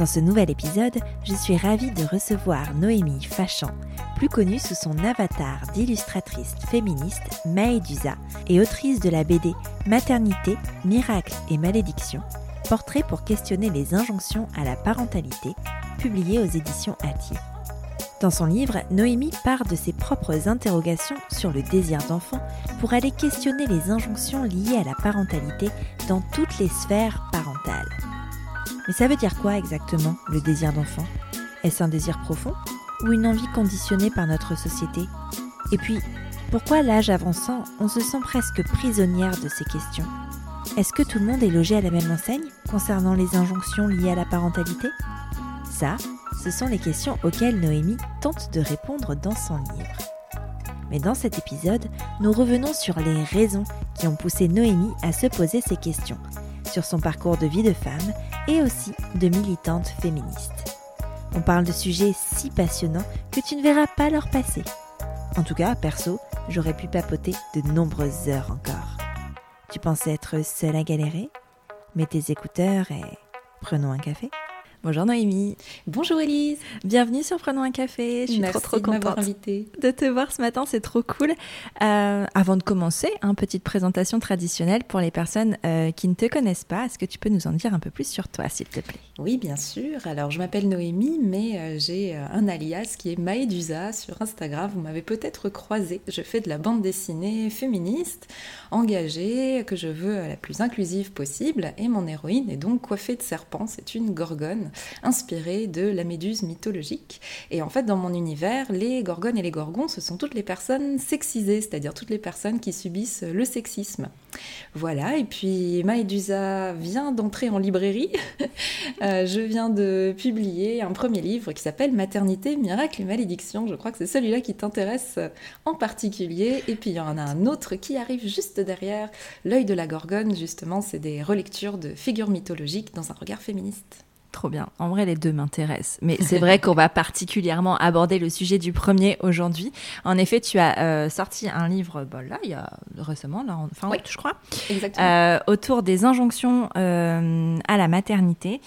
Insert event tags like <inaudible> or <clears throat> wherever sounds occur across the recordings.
Dans ce nouvel épisode, je suis ravie de recevoir Noémie Fachan, plus connue sous son avatar d'illustratrice féministe Maëdusa et autrice de la BD Maternité, Miracle et Malédiction, portrait pour questionner les injonctions à la parentalité, publié aux éditions Atier. Dans son livre, Noémie part de ses propres interrogations sur le désir d'enfant pour aller questionner les injonctions liées à la parentalité dans toutes les sphères parentales. Mais ça veut dire quoi exactement, le désir d'enfant? Est-ce un désir profond ou une envie conditionnée par notre société? Et puis, pourquoi l'âge avançant, on se sent presque prisonnière de ces questions? Est-ce que tout le monde est logé à la même enseigne concernant les injonctions liées à la parentalité? Ça, ce sont les questions auxquelles Noémie tente de répondre dans son livre. Mais dans cet épisode, nous revenons sur les raisons qui ont poussé Noémie à se poser ces questions, sur son parcours de vie de femme et aussi de militante féministe. On parle de sujets si passionnants que tu ne verras pas leur passer. En tout cas, perso, j'aurais pu papoter de nombreuses heures encore. Tu pensais être seule à galérer? Mets tes écouteurs et prenons un café. Bonjour Noémie. Bonjour Elise. Bienvenue sur Prenons un café. Je suis trop trop contente de te voir ce matin, c'est trop cool. Euh, avant de commencer, une petite présentation traditionnelle pour les personnes euh, qui ne te connaissent pas. Est-ce que tu peux nous en dire un peu plus sur toi, s'il te plaît? Oui, bien sûr. Alors, je m'appelle Noémie, mais euh, j'ai un alias qui est Maëdusa sur Instagram. Vous m'avez peut-être croisé. Je fais de la bande dessinée féministe, engagée, que je veux la plus inclusive possible. Et mon héroïne est donc coiffée de serpent. C'est une gorgone inspiré de la méduse mythologique. Et en fait, dans mon univers, les gorgones et les gorgons, ce sont toutes les personnes sexisées, c'est-à-dire toutes les personnes qui subissent le sexisme. Voilà, et puis Maedusa vient d'entrer en librairie. <laughs> Euh, je viens de publier un premier livre qui s'appelle Maternité, miracle et malédiction. Je crois que c'est celui-là qui t'intéresse en particulier. Et puis il y en a un autre qui arrive juste derrière, L'œil de la gorgone, justement, c'est des relectures de figures mythologiques dans un regard féministe. Trop bien. En vrai, les deux m'intéressent. Mais c'est vrai qu'on va particulièrement aborder le sujet du premier aujourd'hui. En effet, tu as euh, sorti un livre, bah, là, il y a récemment, là, en fin août, je crois, euh, autour des injonctions euh, à la maternité.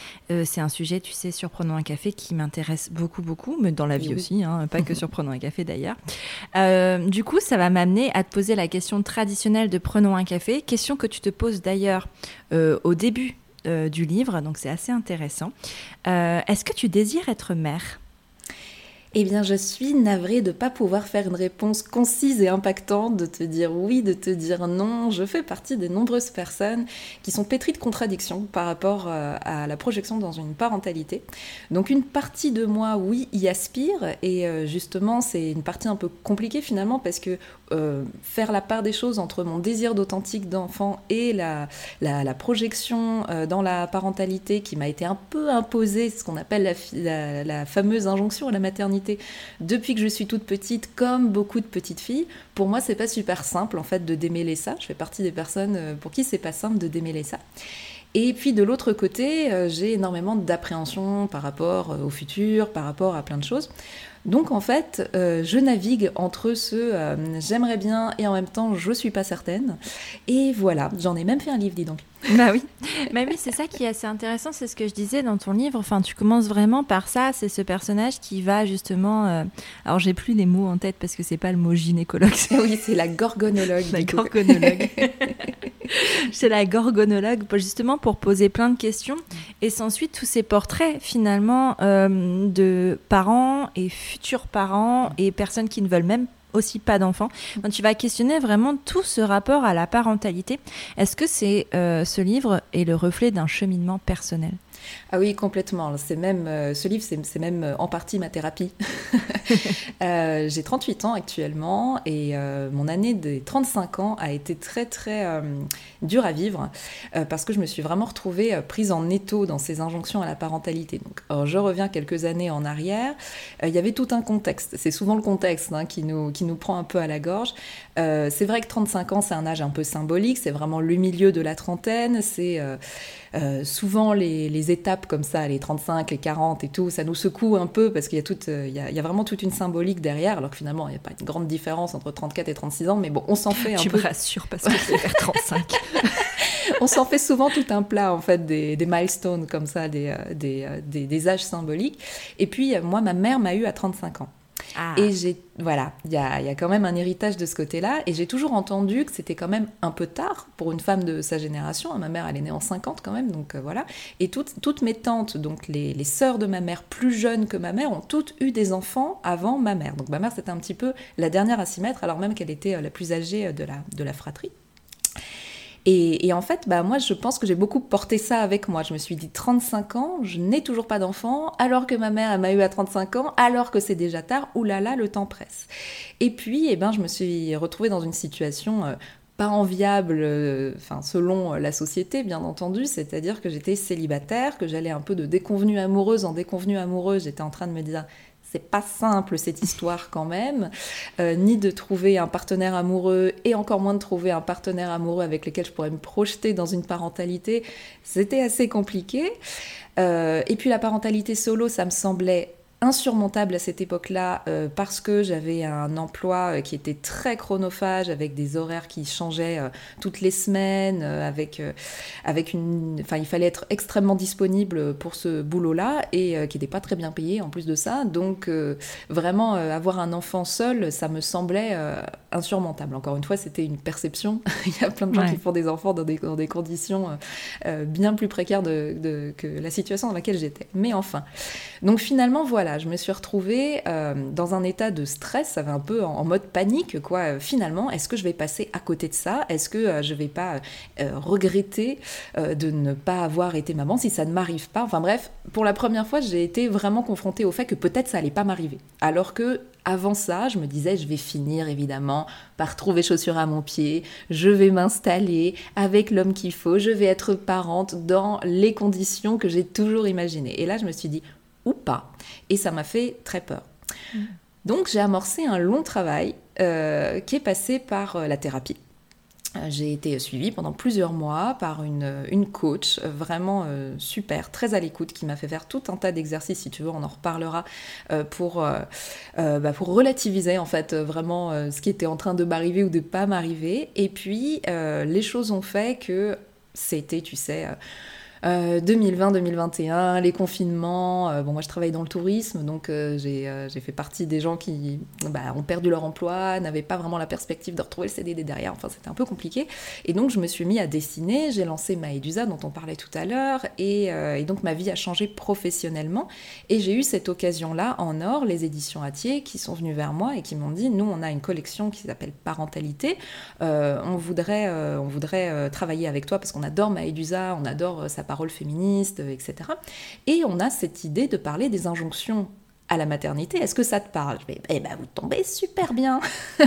c'est un sujet, tu sais, surprenant un café qui m'intéresse beaucoup, beaucoup, mais dans la vie aussi, hein, pas que <laughs> surprenant un café d'ailleurs. du coup, ça va m'amener à te poser la question traditionnelle de prenons un café, question que tu te poses d'ailleurs au début du livre, donc c'est assez intéressant. Euh, est-ce que tu désires être mère? Eh bien, je suis navrée de ne pas pouvoir faire une réponse concise et impactante, de te dire oui, de te dire non. Je fais partie des nombreuses personnes qui sont pétries de contradictions par rapport euh, à la projection dans une parentalité. Donc, une partie de moi, oui, y aspire. Et euh, justement, c'est une partie un peu compliquée finalement parce que euh, faire la part des choses entre mon désir d'authentique d'enfant et la, projection dans la parentalité qui m'a été un peu imposée, ce qu'on appelle la fameuse injonction à la maternité depuis que je suis toute petite, comme beaucoup de petites filles. Pour moi, c'est pas super simple en fait de démêler ça. Je fais partie des personnes euh, pour qui c'est pas simple de démêler ça. Et puis de l'autre côté, euh, j'ai énormément d'appréhension par rapport euh, au futur, par rapport à plein de choses. Donc en fait, je navigue entre ce j'aimerais bien et en même temps je suis pas certaine. Et voilà, j'en ai même fait un livre, dis donc. <laughs> Bah oui, bah oui c'est ça qui est assez intéressant, c'est ce que je disais dans ton livre. Enfin, tu commences vraiment par ça, c'est ce personnage qui va justement. Euh, alors, j'ai plus les mots en tête parce que c'est pas le mot gynécologue. <laughs> Oui, c'est la gorgonologue. La gorgonologue. <laughs> c'est la gorgonologue, justement pour poser plein de questions. Et s'ensuit tous ces portraits finalement euh, de parents et futurs parents et personnes qui ne veulent même aussi pas d'enfants. Donc tu vas questionner vraiment tout ce rapport à la parentalité. Est-ce que c'est euh, ce livre est le reflet d'un cheminement personnel? Ah oui, complètement. C'est même, euh, ce livre, c'est même euh, en partie ma thérapie. <laughs> euh, j'ai 38 ans actuellement et mon année des 35 ans a été très très dure à vivre parce que je me suis vraiment retrouvée prise en étau dans ces injonctions à la parentalité. Donc, alors, je reviens quelques années en arrière. Il y avait tout un contexte. C'est souvent le contexte hein, qui, nous, qui nous prend un peu à la gorge. C'est vrai que 35 ans, c'est un âge un peu symbolique. C'est vraiment le milieu de la trentaine. C'est euh, souvent, les, les, étapes comme ça, les 35, les 40 et tout, ça nous secoue un peu parce qu'il y, a toute, euh, il y, a, il y a vraiment toute une symbolique derrière, alors que finalement, il n'y a pas une grande différence entre 34 et 36 ans, mais bon, on s'en fait un tu peu. Tu me rassures parce que c'est vers 35. <laughs> <laughs> on s'en fait souvent tout un plat, en fait, des, des milestones comme ça, euh, des, des, âges symboliques. Et puis, moi, ma mère m'a eu à 35 ans. Ah. Et j'ai, voilà, il y a, quand même un héritage de ce côté-là. Et j'ai toujours entendu que c'était quand même un peu tard pour une femme de sa génération. Ma mère, elle est née en 50 quand même, donc euh, voilà. Et toutes, mes tantes, donc les, les sœurs de ma mère plus jeunes que ma mère, ont toutes eu des enfants avant ma mère. Donc ma mère, c'était un petit peu la dernière à s'y mettre, alors même qu'elle était la plus âgée de la, de la fratrie. Et, en fait, bah, moi, je pense que j'ai beaucoup porté ça avec moi. Je me suis dit, 35 ans, je n'ai toujours pas d'enfant, alors que ma mère, m'a eu à 35 ans, alors que c'est déjà tard, oulala, le temps presse. Et puis, eh ben, je me suis retrouvée dans une situation euh, pas enviable, euh, selon la société, bien entendu, c'est-à-dire que j'étais célibataire, que j'allais un peu de déconvenue amoureuse en déconvenue amoureuse, j'étais en train de me dire, c'est pas simple cette histoire quand même, euh, ni de trouver un partenaire amoureux et encore moins de trouver un partenaire amoureux avec lequel je pourrais me projeter dans une parentalité. C'était assez compliqué. Euh, et puis la parentalité solo, ça me semblait insurmontable à cette époque-là euh, parce que j'avais un emploi euh, qui était très chronophage avec des horaires qui changeaient euh, toutes les semaines euh, avec avec une enfin il fallait être extrêmement disponible pour ce boulot-là et qui n'était pas très bien payé en plus de ça. Donc vraiment avoir un enfant seul ça me semblait insurmontable. Encore une fois c'était une perception. <laughs> Il y a plein de gens ouais. qui font des enfants dans des, dans des conditions bien plus précaires de, de, que la situation dans laquelle j'étais. Mais enfin. Donc finalement voilà je me suis retrouvée euh, dans un état de stress, ça va un peu en, mode panique, quoi. Finalement, est-ce que je vais passer à côté de ça? Est-ce que euh, je vais pas euh, regretter de ne pas avoir été maman si ça ne m'arrive pas? Enfin bref, pour la première fois, j'ai été vraiment confrontée au fait que peut-être ça allait pas m'arriver. Alors que avant ça, je me disais, je vais finir évidemment par trouver chaussures à mon pied, je vais m'installer avec l'homme qu'il faut, je vais être parente dans les conditions que j'ai toujours imaginées. Et là, je me suis dit, ou pas. Et ça m'a fait très peur. Mmh. Donc j'ai amorcé un long travail euh, qui est passé par euh, la thérapie. J'ai été suivie pendant plusieurs mois par une, une coach vraiment euh, super, très à l'écoute, qui m'a fait faire tout un tas d'exercices, si tu veux, on en reparlera, euh, pour, euh, bah, pour relativiser en fait vraiment ce qui était en train de m'arriver ou de pas m'arriver. Et puis les choses ont fait que c'était, tu sais, euh, 2020-2021, les confinements. Euh, bon, moi, je travaille dans le tourisme, donc euh, j'ai fait partie des gens qui bah, ont perdu leur emploi, n'avaient pas vraiment la perspective de retrouver le CDD derrière. Enfin, c'était un peu compliqué. Et donc, je me suis mis à dessiner. J'ai lancé Maëdusa, dont on parlait tout à l'heure. Et, euh, donc, ma vie a changé professionnellement. Et j'ai eu cette occasion-là en or, les éditions Atier, qui sont venues vers moi et qui m'ont dit nous, on a une collection qui s'appelle Parentalité. Euh, on voudrait, travailler avec toi parce qu'on adore Maëdusa, on adore sa parole féministe, etc. Et on a cette idée de parler des injonctions à la maternité. Est-ce que ça te parle? Je vais, eh ben, vous tombez super bien. <laughs>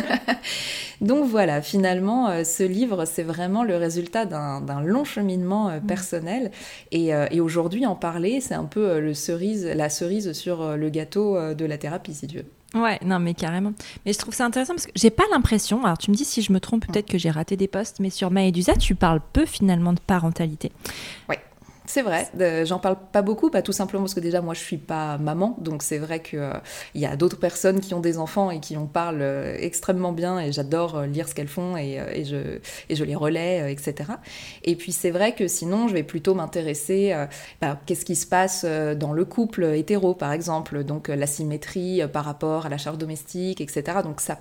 Donc voilà, finalement, euh, ce livre, c'est vraiment le résultat d'un long cheminement euh, personnel. Et, euh, et aujourd'hui, en parler, c'est un peu le cerise, la cerise sur le gâteau de la thérapie, si tu veux. Ouais, non, mais carrément. Mais je trouve ça intéressant parce que j'ai pas l'impression, alors tu me dis si je me trompe, peut-être que j'ai raté des postes, mais sur Maëdusa, tu parles peu finalement de parentalité. Ouais. C'est vrai, euh, j'en parle pas beaucoup, tout simplement parce que déjà moi je suis pas maman, donc c'est vrai qu'il euh, y a d'autres personnes qui ont des enfants et qui en parlent euh, extrêmement bien et j'adore lire ce qu'elles font et, je, les relais, etc. Et puis c'est vrai que sinon je vais plutôt m'intéresser à bah, qu'est-ce qui se passe dans le couple hétéro par exemple, donc la symétrie par rapport à la charge domestique, etc. Donc ça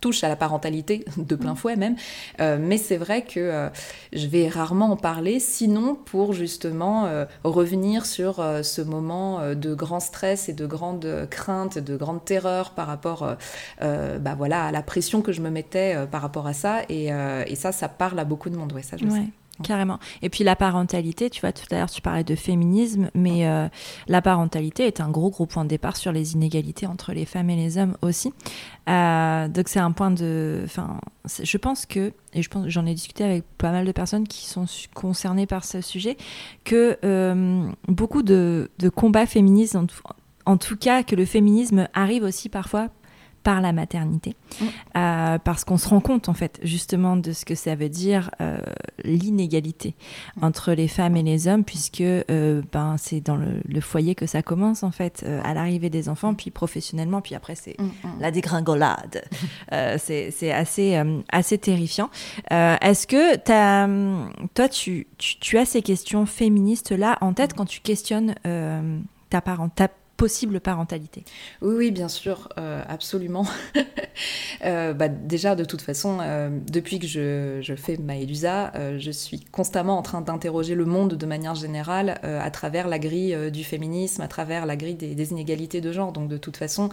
touche à la parentalité de plein fouet même, euh, mais c'est vrai que euh, je vais rarement en parler, sinon pour justement euh, revenir sur ce moment de grand stress et de grande crainte, de grande terreur par rapport bah, voilà, à la pression que je me mettais par rapport à ça, et, et, ça, ça parle à beaucoup de monde, ouais, ça je ouais. sais. Carrément. Et puis la parentalité, tu vois, tout à l'heure tu parlais de féminisme, mais euh, la parentalité est un gros gros point de départ sur les inégalités entre les femmes et les hommes aussi. Euh, donc c'est un point de, enfin, je pense que, et je pense, j'en ai discuté avec pas mal de personnes qui sont concernées par ce sujet, que euh, beaucoup de, de, combats féministes, en tout cas que le féminisme arrive aussi parfois par la maternité, mm. euh, parce qu'on se rend compte en fait justement de ce que ça veut dire euh, l'inégalité mm. entre les femmes et les hommes, puisque euh, ben c'est dans le, foyer que ça commence en fait, à l'arrivée des enfants, puis professionnellement, puis après c'est mm, la dégringolade. <laughs> c'est assez assez terrifiant. Est-ce que as, toi tu, tu, as ces questions féministes là en tête quand tu questionnes ta parent, ta possible parentalité. Oui, bien sûr, euh, absolument. <laughs> Euh, bah, déjà, de toute façon, euh, depuis que je, fais Maëlusa, je suis constamment en train d'interroger le monde de manière générale à travers la grille du féminisme, à travers la grille des, inégalités de genre. Donc, de toute façon,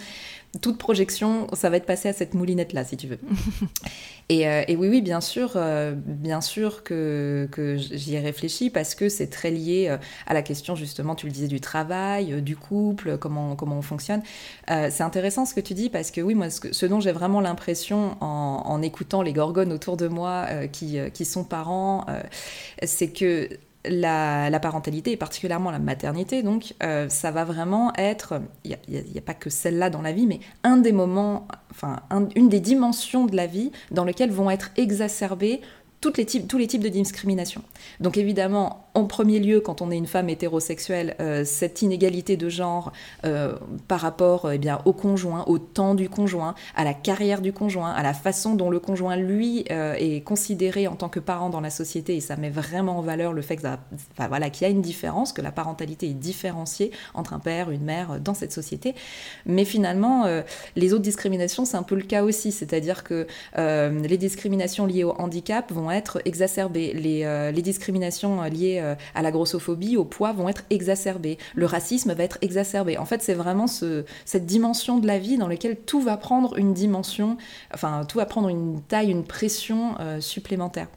toute projection, ça va être passé à cette moulinette-là, si tu veux. <laughs> et, et, oui, oui, bien sûr, bien sûr que, que j'y ai réfléchi parce que c'est très lié à la question, justement, tu le disais, du travail, du couple, comment, comment on fonctionne. Euh, c'est intéressant ce que tu dis parce que oui, moi, ce, dont j'ai vraiment l'impression en, écoutant les gorgones autour de moi euh, qui, euh, qui, sont parents, c'est que la, parentalité et particulièrement la maternité, donc ça va vraiment être, il n'y a, pas que celle-là dans la vie, mais un des moments, enfin une des dimensions de la vie dans lesquelles vont être exacerbées toutes les types, tous les types de discrimination. Donc évidemment, en premier lieu, quand on est une femme hétérosexuelle, euh, cette inégalité de genre euh, par rapport eh bien, au conjoint, au temps du conjoint, à la carrière du conjoint, à la façon dont le conjoint, lui, euh, est considéré en tant que parent dans la société, et ça met vraiment en valeur le fait qu'il voilà, qu'il y a une différence, que la parentalité est différenciée entre un père, une mère dans cette société. Mais finalement, les autres discriminations, c'est un peu le cas aussi, c'est-à-dire que les discriminations liées au handicap vont être exacerbées. Les, euh, discriminations liées euh, à la grossophobie, au poids vont être exacerbées. Le racisme va être exacerbé. En fait, c'est vraiment ce, cette dimension de la vie dans laquelle tout va prendre une dimension, enfin, tout va prendre une taille, une pression euh, supplémentaire.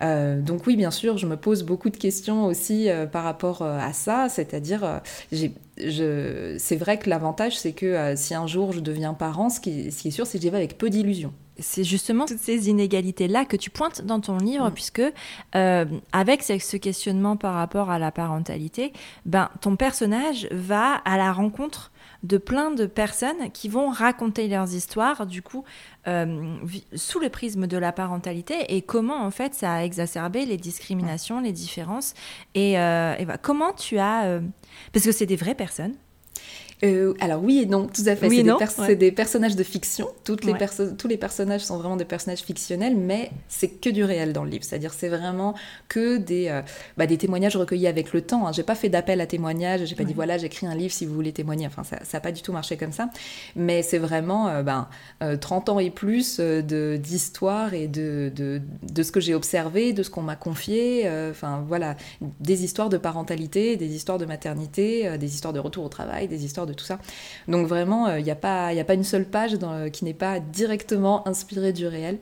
donc oui, bien sûr, je me pose beaucoup de questions aussi par rapport à ça, c'est-à-dire, c'est vrai que l'avantage, c'est que si un jour je deviens parent, ce qui, ce qui est sûr, c'est que j'y vais avec peu d'illusions c'est justement toutes ces inégalités-là que tu pointes dans ton livre, mm. puisque euh, avec ce questionnement par rapport à la parentalité, ben, ton personnage va à la rencontre de plein de personnes qui vont raconter leurs histoires, du coup, euh, sous le prisme de la parentalité et comment, en fait, ça a exacerbé les discriminations, les différences. Et, euh, ben, comment tu as... parce que c'est des vraies personnes, euh, alors oui et non, tout à fait. c'est des, personnages de fiction. Toutes les tous les personnages sont vraiment des personnages fictionnels, mais c'est que du réel dans le livre. C'est-à-dire c'est vraiment que des, euh, bah, des témoignages recueillis avec le temps. Hein. J'ai pas fait d'appel à témoignages. J'ai pas dit voilà j'écris un livre si vous voulez témoigner. Enfin ça n'a pas du tout marché comme ça. Mais c'est vraiment euh, ben, 30 ans et plus de d'histoire et de, de, de, ce que j'ai observé, de ce qu'on m'a confié. Enfin voilà, des histoires de parentalité, des histoires de maternité, des histoires de retour au travail, des histoires de tout ça. Donc vraiment, il euh, n'y a, pas, une seule page dans, qui n'est pas directement inspirée du réel.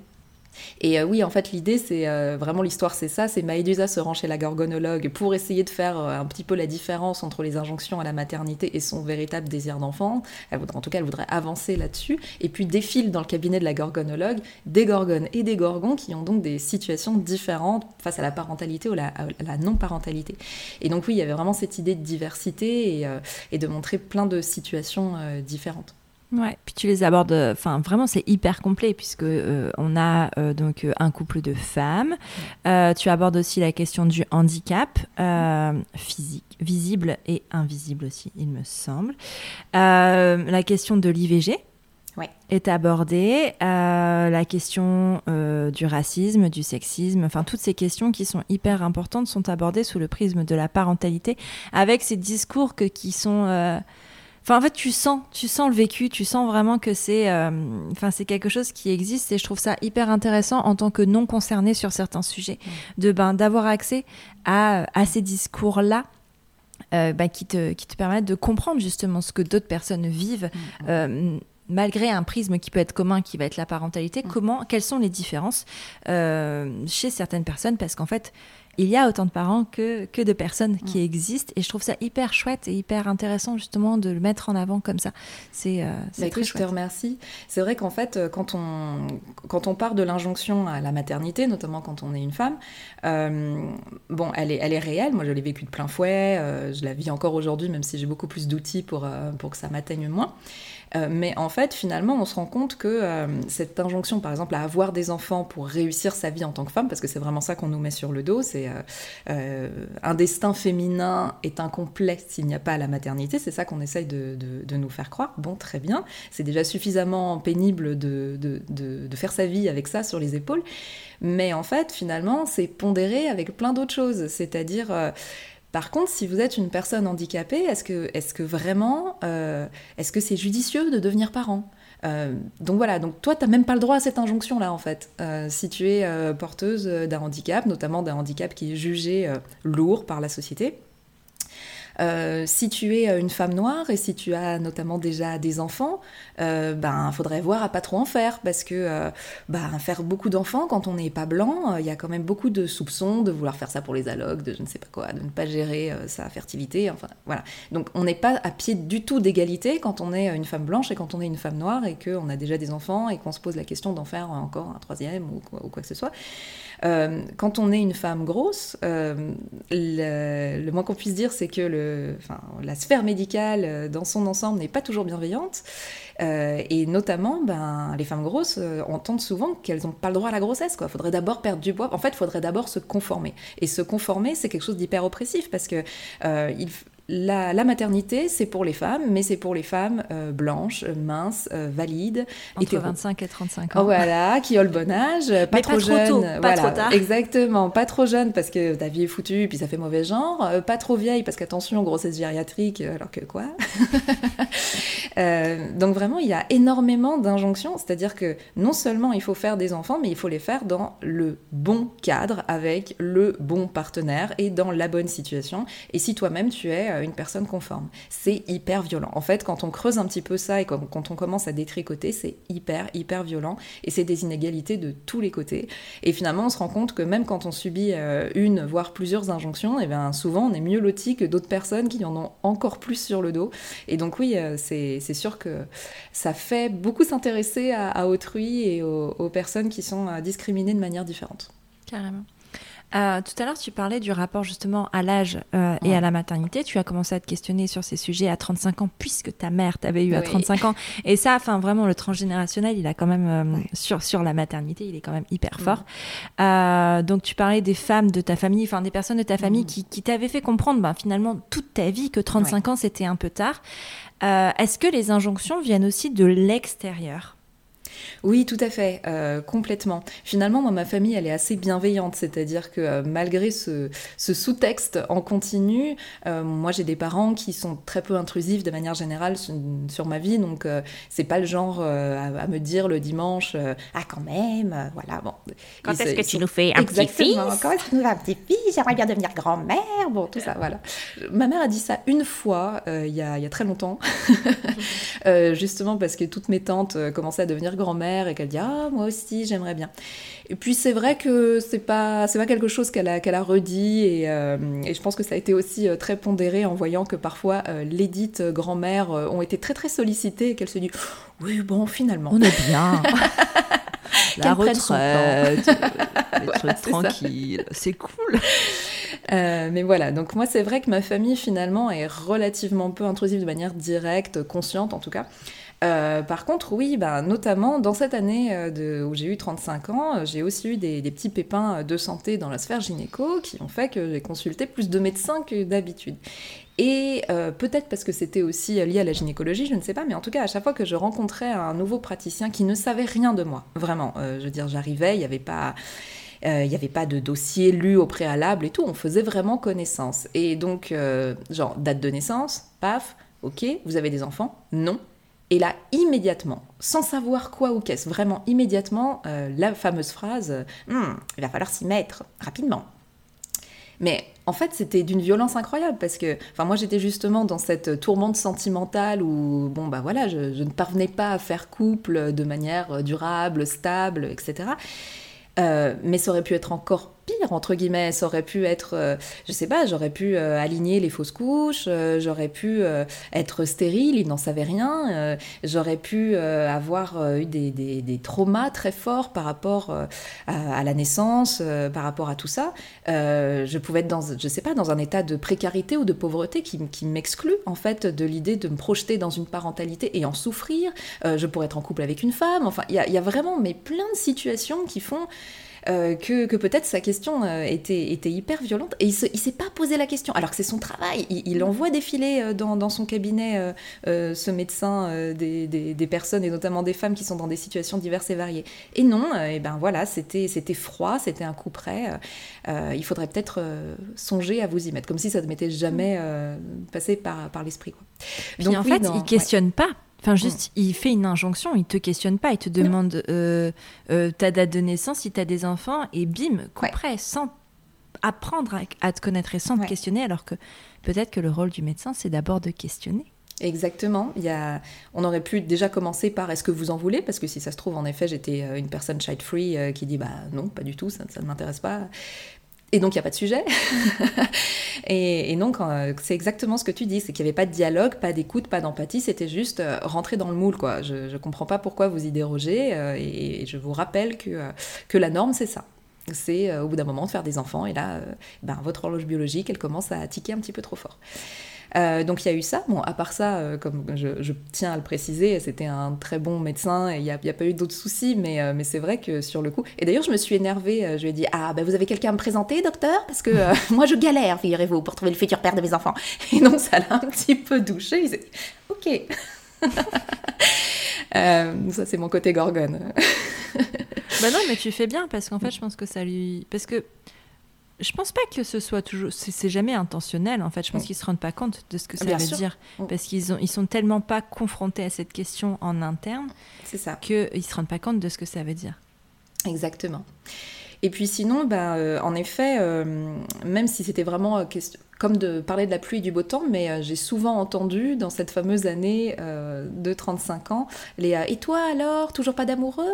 Et euh, oui, en fait, l'idée, c'est euh, vraiment l'histoire, c'est ça. C'est Maïdusa se rend chez la gorgonologue pour essayer de faire un petit peu la différence entre les injonctions à la maternité et son véritable désir d'enfant. en tout cas, elle voudrait avancer là-dessus. Et puis défile dans le cabinet de la gorgonologue des gorgones et des gorgons qui ont donc des situations différentes face à la parentalité ou à la, non-parentalité. Et donc oui, il y avait vraiment cette idée de diversité et, et de montrer plein de situations différentes. Ouais, puis tu les abordes, enfin vraiment c'est hyper complet puisque euh, on a euh, donc euh, un couple de femmes. tu abordes aussi la question du handicap physique, visible et invisible aussi, il me semble. la question de l'IVG. est abordée, la question du racisme, du sexisme, enfin toutes ces questions qui sont hyper importantes sont abordées sous le prisme de la parentalité, avec ces discours que, qui sont Enfin, en fait, tu sens, tu sens le vécu, tu sens vraiment que c'est, euh, enfin, c'est quelque chose qui existe et je trouve ça hyper intéressant en tant que non concerné sur certains sujets, de ben d'avoir accès à, à ces discours-là. Euh, ben, qui, te, qui te permettent de comprendre justement ce que d'autres personnes vivent, mm. Euh, malgré un prisme qui peut être commun, qui va être la parentalité, mm. comment, quelles sont les différences chez certaines personnes, parce qu'en fait, il y a autant de parents que, que de personnes qui mm. existent. Et je trouve ça hyper chouette et hyper intéressant justement de le mettre en avant comme ça. C'est euh, bah, Je te remercie. C'est vrai qu'en fait, euh, quand on, quand on part de l'injonction à la maternité, notamment quand on est une femme, euh, bon, elle est, elle est réelle. Moi, je l'ai vécue de plein fouet. je la vis encore aujourd'hui, même si j'ai beaucoup plus d'outils pour, pour que ça m'atteigne moins. Euh, mais en fait, finalement, on se rend compte que euh, cette injonction, par exemple, à avoir des enfants pour réussir sa vie en tant que femme, parce que c'est vraiment ça qu'on nous met sur le dos, c'est euh, un destin féminin est incomplet s'il n'y a pas la maternité, c'est ça qu'on essaye de, nous faire croire. Bon, très bien, c'est déjà suffisamment pénible de, de, faire sa vie avec ça sur les épaules, mais en fait, finalement, c'est pondéré avec plein d'autres choses, c'est-à-dire par contre, si vous êtes une personne handicapée, est-ce que, est que vraiment, euh, est-ce que c'est judicieux de devenir parent euh, donc voilà, donc toi, tu n'as même pas le droit à cette injonction-là, en fait. Euh, si tu es porteuse d'un handicap, notamment d'un handicap qui est jugé lourd par la société, euh, si tu es euh, une femme noire et si tu as notamment déjà des enfants, euh, ben faudrait voir à pas trop en faire parce que euh, ben, faire beaucoup d'enfants quand on n'est pas blanc, il y a quand même beaucoup de soupçons de vouloir faire ça pour les allocs, de je ne sais pas quoi, de ne pas gérer sa fertilité. Enfin voilà. Donc on n'est pas à pied du tout d'égalité quand on est une femme blanche et quand on est une femme noire et qu'on a déjà des enfants et qu'on se pose la question d'en faire encore un troisième ou quoi, ou quoi que ce soit. Euh, quand on est une femme grosse, euh, le, moins qu'on puisse dire, c'est que la sphère médicale euh, dans son ensemble n'est pas toujours bienveillante. et notamment, ben, les femmes grosses entendent souvent qu'elles n'ont pas le droit à la grossesse. Il faudrait d'abord perdre du poids. En fait, il faudrait d'abord se conformer. Et se conformer, c'est quelque chose d'hyper oppressif parce que la, maternité, c'est pour les femmes, mais c'est pour les femmes euh, blanches, minces, euh, valides. Entre 25 et 35 ans. Oh, voilà, qui ont le bon âge, pas trop jeune. pas trop tard. Exactement, pas trop jeune parce que ta vie est foutue, puis ça fait mauvais genre. Euh, pas trop vieille parce qu'attention, grossesse gériatrique, alors que quoi <laughs> Donc vraiment, il y a énormément d'injonctions, c'est-à-dire que non seulement il faut faire des enfants, mais il faut les faire dans le bon cadre, avec le bon partenaire et dans la bonne situation. Et si toi-même tu es une personne conforme. C'est hyper violent. En fait, quand on creuse un petit peu ça et quand, on commence à détricoter, c'est hyper, hyper violent. Et c'est des inégalités de tous les côtés. Et finalement, on se rend compte que même quand on subit euh, une, voire plusieurs injonctions, et eh bien souvent, on est mieux loti que d'autres personnes qui en ont encore plus sur le dos. Et donc oui, euh, c'est sûr que ça fait beaucoup s'intéresser à, autrui et aux, personnes qui sont euh, discriminées de manière différente. Carrément. Euh, tout à l'heure, tu parlais du rapport justement à l'âge euh, et à la maternité. Tu as commencé à te questionner sur ces sujets à 35 ans, puisque ta mère t'avait eu à 35 ans. <laughs> Et ça, enfin, vraiment, le transgénérationnel, il a quand même, euh, sur, sur la maternité, il est quand même hyper fort. donc, tu parlais des femmes de ta famille, enfin, des personnes de ta famille qui, qui t'avaient fait comprendre, ben, finalement, toute ta vie que 35 ans, c'était un peu tard. Est-ce que les injonctions viennent aussi de l'extérieur? Oui, tout à fait, euh, complètement. Finalement, moi, ma famille, elle est assez bienveillante, c'est-à-dire que euh, malgré ce, sous-texte en continu, euh, moi, j'ai des parents qui sont très peu intrusifs de manière générale sur, ma vie, donc c'est pas le genre à, me dire le dimanche, ah quand même, voilà. Bon. Quand est-ce que tu nous fais un petit-fils Quand est-ce que tu nous fais un petit-fils J'aimerais bien devenir grand-mère, bon, tout ça, voilà. Ma mère a dit ça une fois, il y, a, y, a, très longtemps, <laughs> justement parce que toutes mes tantes commençaient à devenir grand-mère et qu'elle dit ah moi aussi j'aimerais bien. Et puis c'est vrai que c'est pas c'est pas quelque chose qu'elle a qu'elle a redit et, euh, et, je pense que ça a été aussi euh, très pondéré en voyant que parfois euh, les dites grand-mères ont été très très sollicitées et qu'elle se dit oui bon finalement on est bien. <laughs> La retraite, être <laughs> tranquille, c'est cool. mais voilà, donc moi c'est vrai que ma famille finalement est relativement peu intrusive de manière directe, consciente en tout cas. Euh, par contre, oui, bah, notamment dans cette année euh, où j'ai eu 35 ans, euh, j'ai aussi eu des, petits pépins de santé dans la sphère gynéco qui ont fait que j'ai consulté plus de médecins que d'habitude. Et peut-être parce que c'était aussi lié à la gynécologie, je ne sais pas, mais en tout cas, à chaque fois que je rencontrais un nouveau praticien qui ne savait rien de moi, vraiment, je veux dire, j'arrivais, il n'y avait pas... il n'y avait pas de dossier lu au préalable et tout, on faisait vraiment connaissance. Et donc, genre, date de naissance, paf, ok, vous avez des enfants? Non, et là, immédiatement, sans savoir quoi ou qu'est-ce, vraiment immédiatement, euh, la fameuse phrase hum, Il va falloir s'y mettre rapidement. Mais en fait, c'était d'une violence incroyable parce que, enfin, moi, j'étais justement dans cette tourmente sentimentale où, bon, bah voilà, je, ne parvenais pas à faire couple de manière durable, stable, etc. Euh, mais ça aurait pu être encore entre guillemets. Ça aurait pu être, je sais pas, j'aurais pu aligner les fausses couches, j'aurais pu être stérile, il n'en savait rien, j'aurais pu avoir eu des, traumas très forts par rapport à, la naissance, par rapport à tout ça. je pouvais être dans, je sais pas, dans un état de précarité ou de pauvreté qui, qui m'exclut en fait de l'idée de me projeter dans une parentalité et en souffrir. je pourrais être en couple avec une femme. Enfin, il y, y, a vraiment mais plein de situations qui font euh, que, peut-être sa question euh, était, était hyper violente et il ne s'est pas posé la question, alors que c'est son travail. Il, envoie défiler euh, dans, dans son cabinet ce médecin des, des, personnes et notamment des femmes qui sont dans des situations diverses et variées. Et non, et ben voilà, c'était froid, c'était un coup près. il faudrait peut-être songer à vous y mettre, comme si ça ne m'était jamais passé par, par l'esprit. Donc en fait, il questionne pas Enfin, juste, il fait une injonction, il te questionne pas, il te demande euh, euh, ta date de naissance, si tu as des enfants, et bim, coup près, sans apprendre à, te connaître et sans te questionner, alors que peut-être que le rôle du médecin, c'est d'abord de questionner. Exactement. Il y a... On aurait pu déjà commencer par est-ce que vous en voulez? Parce que si ça se trouve, en effet, j'étais euh, une personne child-free qui dit bah non, pas du tout, ça, ça ne m'intéresse pas. Et donc, il n'y a pas de sujet. <laughs> et, donc, euh, c'est exactement ce que tu dis, c'est qu'il n'y avait pas de dialogue, pas d'écoute, pas d'empathie, c'était juste euh, rentrer dans le moule. Quoi. Je ne comprends pas pourquoi vous y dérogez, euh, et, je vous rappelle que, que la norme, c'est ça. C'est au bout d'un moment de faire des enfants, et là, ben, votre horloge biologique, elle commence à tiquer un petit peu trop fort. Euh, donc il y a eu ça. Bon, à part ça, euh, comme je, tiens à le préciser, c'était un très bon médecin et il n'y a, pas eu d'autres soucis, mais, euh, mais c'est vrai que sur le coup. Et d'ailleurs, je me suis énervée. je lui ai dit Ah, ben vous avez quelqu'un à me présenter, docteur? Parce que <laughs> moi, je galère, figurez-vous, pour trouver le futur père de mes enfants. Et donc, ça l'a un petit peu douché. Il s'est Ok. <laughs> ça, c'est mon côté gorgone. bah non, mais tu fais bien parce qu'en fait, je pense que ça lui. Parce que je pense pas que ce soit toujours. C'est jamais intentionnel, en fait. Je pense qu'ils qu'ils se rendent pas compte de ce que ça veut dire. Mm. Parce qu'ils ont, ils sont tellement pas confrontés à cette question en interne. C'est ça. Qu'ils se rendent pas compte de ce que ça veut dire. Exactement. Et puis sinon, bah, euh, en effet, euh, même si c'était vraiment euh, question, comme de parler de la pluie et du beau temps, mais j'ai souvent entendu dans cette fameuse année de 35 ans, les Et toi alors Toujours pas d'amoureux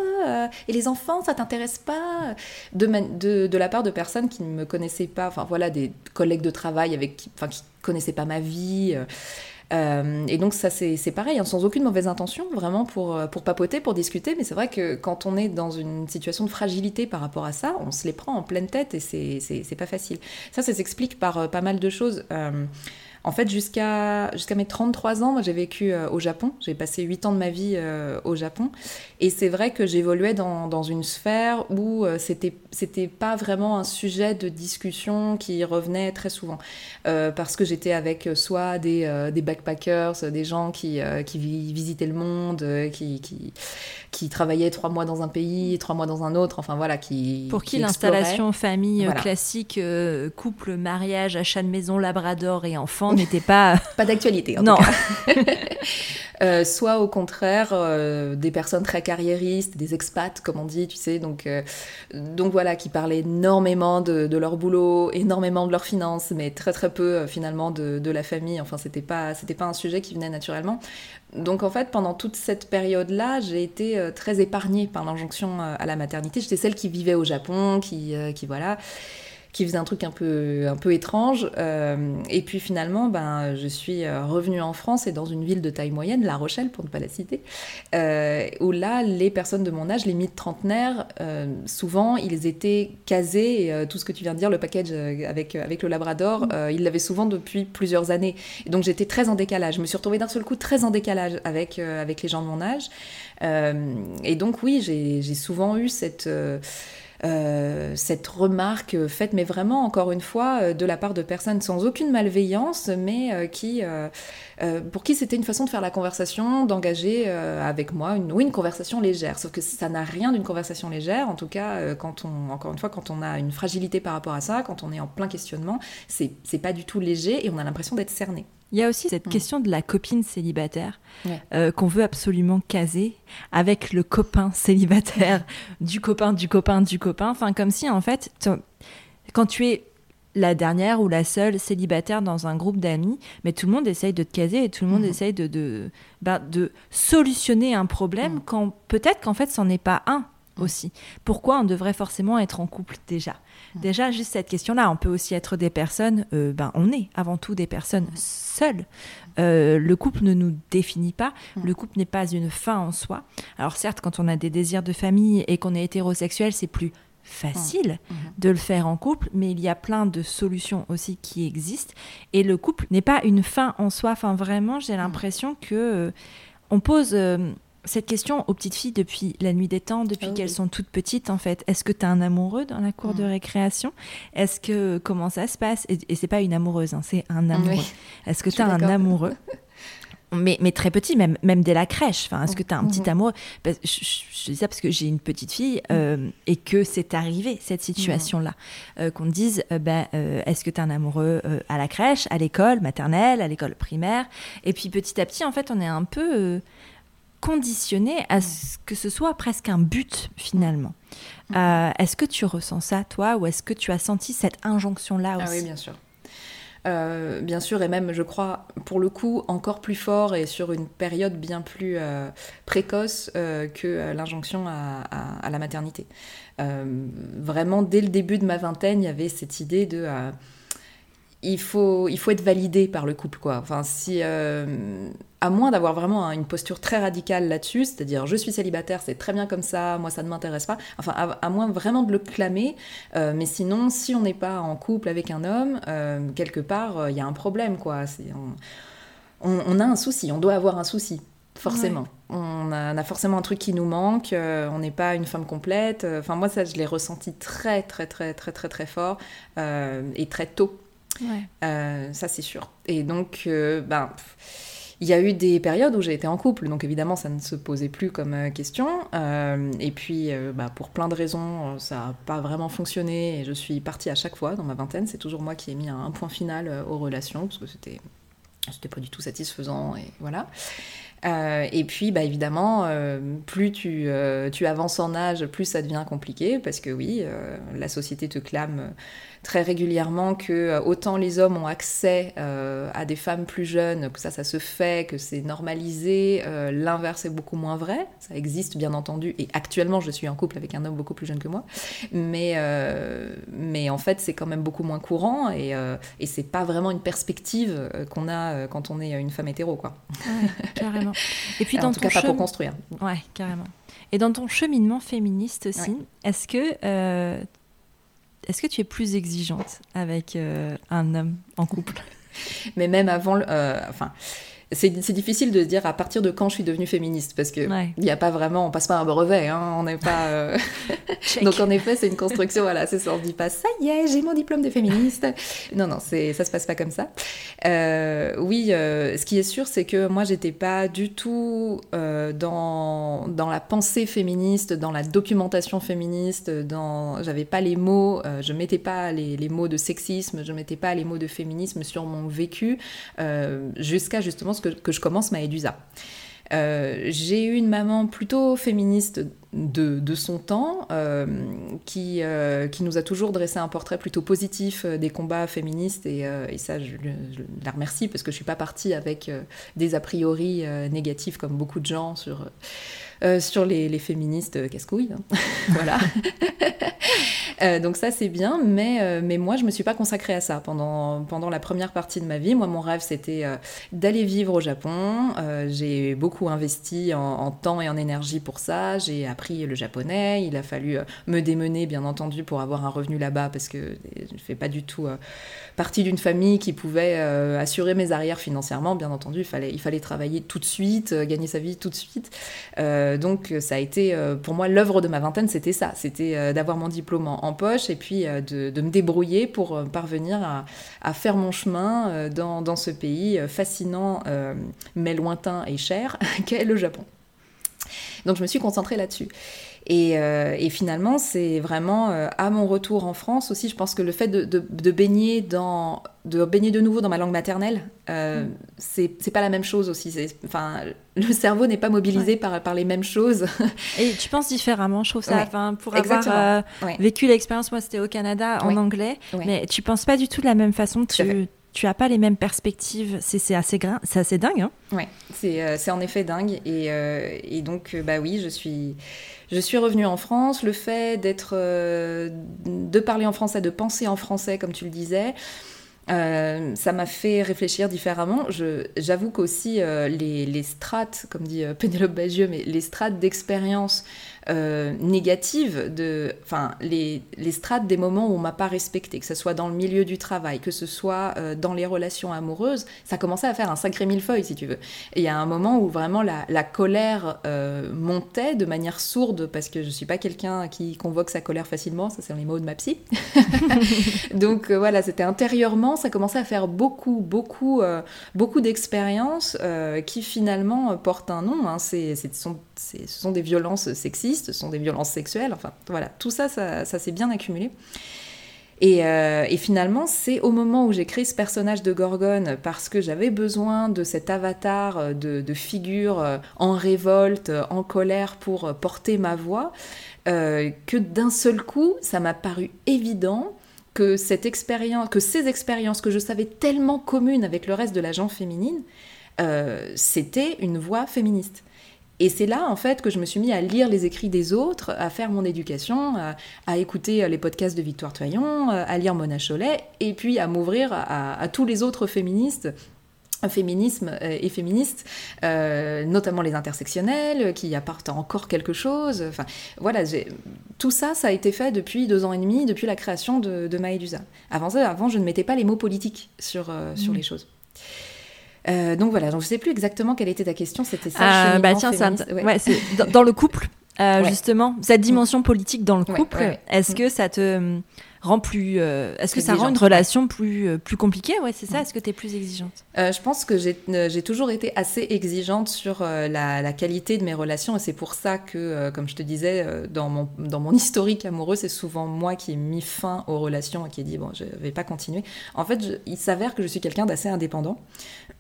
Et les enfants, ça t'intéresse pas de, la part de personnes qui ne me connaissaient pas, enfin voilà, des collègues de travail avec qui, enfin, qui connaissaient pas ma vie. Euh, et donc ça c'est pareil, hein, sans aucune mauvaise intention, vraiment pour, euh, pour papoter, pour discuter, mais c'est vrai que quand on est dans une situation de fragilité par rapport à ça, on se les prend en pleine tête et c'est pas facile. Ça, ça s'explique par euh, pas mal de choses. En fait, jusqu'à jusqu'à mes 33 ans, moi j'ai vécu euh, au Japon. J'ai passé 8 ans de ma vie euh, au Japon. Et c'est vrai que j'évoluais dans, dans, une sphère où euh, c'était c'était pas vraiment un sujet de discussion qui revenait très souvent. parce que j'étais avec soit des, des backpackers, des gens qui, qui visitaient le monde, qui, qui, qui travaillaient trois mois dans un pays, trois mois dans un autre, enfin voilà, qui. Pour qui, l'installation famille classique, couple, mariage, achat de maison, labrador et enfant <laughs> n'était pas... pas d'actualité, en non. tout cas. <laughs> Euh, soit au contraire euh, des personnes très carriéristes, des expats comme on dit, tu sais, donc, euh, donc voilà, qui parlaient énormément de, leur boulot, énormément de leurs finances, mais très très peu finalement de, de, la famille. Enfin, c'était pas c'était pas un sujet qui venait naturellement. Donc en fait, pendant toute cette période-là, j'ai été très épargnée par l'injonction à la maternité. J'étais celle qui vivait au Japon, qui, qui voilà qui faisait un truc un peu, un peu étrange. Euh, et puis finalement, ben, je suis euh, revenue en France et dans une ville de taille moyenne, La Rochelle pour ne pas la citer, euh, où là, les personnes de mon âge, les mi-trentenaires, souvent, ils étaient casés, et tout ce que tu viens de dire, le package avec, avec le Labrador, mm. ils l'avaient souvent depuis plusieurs années. Et donc j'étais très en décalage. Je me suis retrouvée d'un seul coup très en décalage avec, avec les gens de mon âge. et donc oui, j'ai souvent eu cette... Euh, cette remarque faite, mais vraiment, encore une fois, euh, de la part de personnes sans aucune malveillance, mais euh, qui, pour qui c'était une façon de faire la conversation, d'engager avec moi une, une conversation légère. Sauf que ça n'a rien d'une conversation légère, en tout cas, quand on, encore une fois, quand on a une fragilité par rapport à ça, quand on est en plein questionnement, c'est pas du tout léger et on a l'impression d'être cerné. Il y a aussi cette mm. question de la copine célibataire euh, qu'on veut absolument caser avec le copain célibataire, <laughs> du copain, du copain, du copain. Enfin, comme si en fait, quand tu es la dernière ou la seule célibataire dans un groupe d'amis, mais tout le monde essaye de te caser et tout le monde mm. essaye de, de, bah, de, solutionner un problème mm. quand peut-être qu'en fait, c'en est pas un. Aussi. Pourquoi on devrait forcément être en couple déjà? Déjà, juste cette question-là, on peut aussi être des personnes, euh, ben, on est avant tout des personnes seules. Euh, le couple ne nous définit pas, le couple n'est pas une fin en soi. Alors certes, quand on a des désirs de famille et qu'on est hétérosexuel, c'est plus facile mmh. de le faire en couple, mais il y a plein de solutions aussi qui existent. Et le couple n'est pas une fin en soi. Enfin, vraiment, j'ai l'impression que euh, on pose euh, cette question aux petites filles depuis la nuit des temps, depuis ah qu'elles sont toutes petites en fait. Est-ce que tu as un amoureux dans la cour de mmh. récréation? Est-ce que comment ça se passe? Et, et c'est pas une amoureuse, hein, c'est un amoureux. Est-ce que tu as un amoureux? Mais, mais, très petit, même, même dès la crèche. Enfin, est-ce que tu as un petit mhm. amour je, dis ça parce que j'ai une petite fille mhm. euh, et que c'est arrivé, cette situation-là. Euh, qu'on te dise, euh, ben, est-ce que tu as un amoureux à la crèche, à l'école maternelle, à l'école primaire? Et puis petit à petit, en fait, on est un peu conditionné à ce que ce soit presque un but finalement. Mhm. est-ce que tu ressens ça, toi, ou est-ce que tu as senti cette injonction-là aussi Ah oui, bien sûr. Euh, bien sûr, et même, je crois, pour le coup, encore plus fort et sur une période bien plus euh, précoce euh, que l'injonction à, la maternité. vraiment, dès le début de ma vingtaine, il y avait cette idée de il faut, il faut être validé par le couple, quoi. Enfin, si, euh, à moins d'avoir vraiment une posture très radicale là-dessus, c'est-à-dire je suis célibataire, c'est très bien comme ça, moi ça ne m'intéresse pas. Enfin, à, moins vraiment de le clamer, euh, mais sinon, si on n'est pas en couple avec un homme, euh, quelque part, il y a un problème, quoi. On, on, a un souci, on doit avoir un souci. Forcément. On, a, on, a, forcément un truc qui nous manque, on n'est pas une femme complète. Enfin, moi, ça, je l'ai ressenti très, très, très, très, très, très fort et très tôt euh, ça, c'est sûr. Et donc, euh, ben, il y a eu des périodes où j'ai été en couple, donc évidemment, ça ne se posait plus comme euh, question. et puis, bah, pour plein de raisons, ça n'a pas vraiment fonctionné et je suis partie à chaque fois dans ma vingtaine. C'est toujours moi qui ai mis un, point final aux relations parce que c'était c'était pas du tout satisfaisant et voilà. et puis, bah, évidemment, plus tu, avances en âge, plus ça devient compliqué, parce que oui, la société te clame très régulièrement que euh, autant les hommes ont accès euh, à des femmes plus jeunes, que ça, ça se fait, que c'est normalisé, euh, l'inverse est beaucoup moins vrai. Ça existe bien entendu, et actuellement je suis en couple avec un homme beaucoup plus jeune que moi, mais, mais en fait c'est quand même beaucoup moins courant et, et c'est pas vraiment une perspective qu'on a quand on est une femme hétéro, quoi. carrément. Et puis <laughs> dans en tout cas pas pour construire. Ouais, carrément. Et dans ton cheminement féministe aussi, est-ce que est-ce que tu es plus exigeante avec euh, un homme en couple? Mais même avant, euh, enfin, c'est difficile de dire à partir de quand je suis devenue féministe parce que il n'y a pas vraiment, on passe pas un brevet, hein, on n'est pas. Euh, <laughs> <laughs> donc en effet, c'est une construction, voilà, c'est ça. On dit pas ça y est, j'ai mon diplôme de féministe. Non, non, c'est ça se passe pas comme ça. Euh, oui, euh, ce qui est sûr, c'est que moi, j'étais pas du tout dans dans la pensée féministe, dans la documentation féministe, dans, j'avais pas les mots, je mettais pas les, les, mots de sexisme, je mettais pas les mots de féminisme sur mon vécu jusqu'à justement que, je commence ma Edusa. Euh, j'ai eu une maman plutôt féministe de, son temps, euh, qui, euh, qui nous a toujours dressé un portrait plutôt positif des combats féministes, et, ça, je, la remercie parce que je suis pas partie avec des a priori négatifs comme beaucoup de gens sur, sur les, féministes casse-couilles. Hein. <laughs> voilà. <laughs> Euh, donc ça c'est bien, mais, euh, mais moi je me suis pas consacrée à ça pendant, pendant la première partie de ma vie. Moi mon rêve c'était euh, d'aller vivre au Japon. j'ai beaucoup investi en, temps et en énergie pour ça. J'ai appris le japonais. Il a fallu me démener bien entendu pour avoir un revenu là-bas parce que je ne fais pas du tout partie d'une famille qui pouvait assurer mes arrières financièrement. Bien entendu il fallait, il fallait travailler tout de suite, gagner sa vie tout de suite. Donc ça a été pour moi l'œuvre de ma vingtaine c'était ça, c'était d'avoir mon diplôme en poche et puis euh, de, me débrouiller pour euh, parvenir à, faire mon chemin euh, dans, ce pays fascinant mais lointain et cher <laughs> qu'est le Japon. Donc je me suis concentrée là-dessus. Euh, et, finalement, c'est vraiment euh, à mon retour en France aussi, je pense que le fait de, baigner dans de baigner de nouveau dans ma langue maternelle, euh, mm. c'est pas la même chose aussi. Enfin, le cerveau n'est pas mobilisé par, par les mêmes choses. <laughs> Et tu penses différemment, je trouve ça. Enfin, pour avoir vécu l'expérience, moi c'était au Canada en anglais, mais tu penses pas du tout de la même façon. Tu tu as pas les mêmes perspectives. C'est assez, assez dingue. Hein ouais, c'est en effet dingue. Et, et donc, bah oui, je suis, je suis revenue en France. Le fait d'être, de parler en français, de penser en français, comme tu le disais, euh, ça m'a fait réfléchir différemment. J'avoue qu'aussi euh, les, les, strates, comme dit euh, Pénélope Bagieux, mais les strates d'expérience euh, négatives, de, enfin, les, les, strates des moments où on m'a pas respecté, que ce soit dans le milieu du travail, que ce soit euh, dans les relations amoureuses, ça commençait à faire un sacré millefeuille, si tu veux. Et il y a un moment où vraiment la, la colère euh, montait de manière sourde, parce que je suis pas quelqu'un qui convoque sa colère facilement, ça c'est les mots de ma psy. <laughs> Donc voilà, c'était intérieurement, ça commençait à faire beaucoup, beaucoup, beaucoup d'expériences qui finalement portent un nom. Hein. C'est, ce sont des violences sexistes ce sont des violences sexuelles, enfin voilà, tout ça, ça, s'est bien accumulé. Euh, et, finalement, c'est au moment où j'ai créé ce personnage de Gorgone, parce que j'avais besoin de cet avatar de, de figure euh, en révolte, en colère pour porter ma voix, euh, que d'un seul coup, ça m'a paru évident que cette expérience, que ces expériences que je savais tellement communes avec le reste de la gente féminine, c'était une voix féministe. Et c'est là, en fait, que je me suis mis à lire les écrits des autres, à faire mon éducation, à, écouter les podcasts de Victoire Toyon, à lire Mona Cholet, et puis à m'ouvrir à, tous les autres féministes féminisme euh, et féministes, euh, notamment les intersectionnels, qui apportent encore quelque chose. Enfin, voilà, tout ça, ça a été fait depuis deux ans et demi, depuis la création de, de Maëdusa. Avant ça, avant, je ne mettais pas les mots politiques sur, euh, sur mmh. les choses. Euh, donc voilà, donc je sais plus exactement quelle était ta question, c'était ça. Euh, bah tiens, ouais. dans, le couple, euh, justement, cette dimension politique dans le couple, est-ce que ça te rend plus. Euh, est-ce que ça rend une relation plus, euh, plus compliquée? Ouais, c'est ça. Est-ce que tu es plus exigeante? Euh, Je pense que j'ai toujours été assez exigeante sur la, qualité de mes relations et c'est pour ça que, comme je te disais, dans mon, dans mon <laughs> historique amoureux, c'est souvent moi qui ai mis fin aux relations et qui ai dit bon, je vais pas continuer. En fait, il s'avère que je suis quelqu'un d'assez indépendant.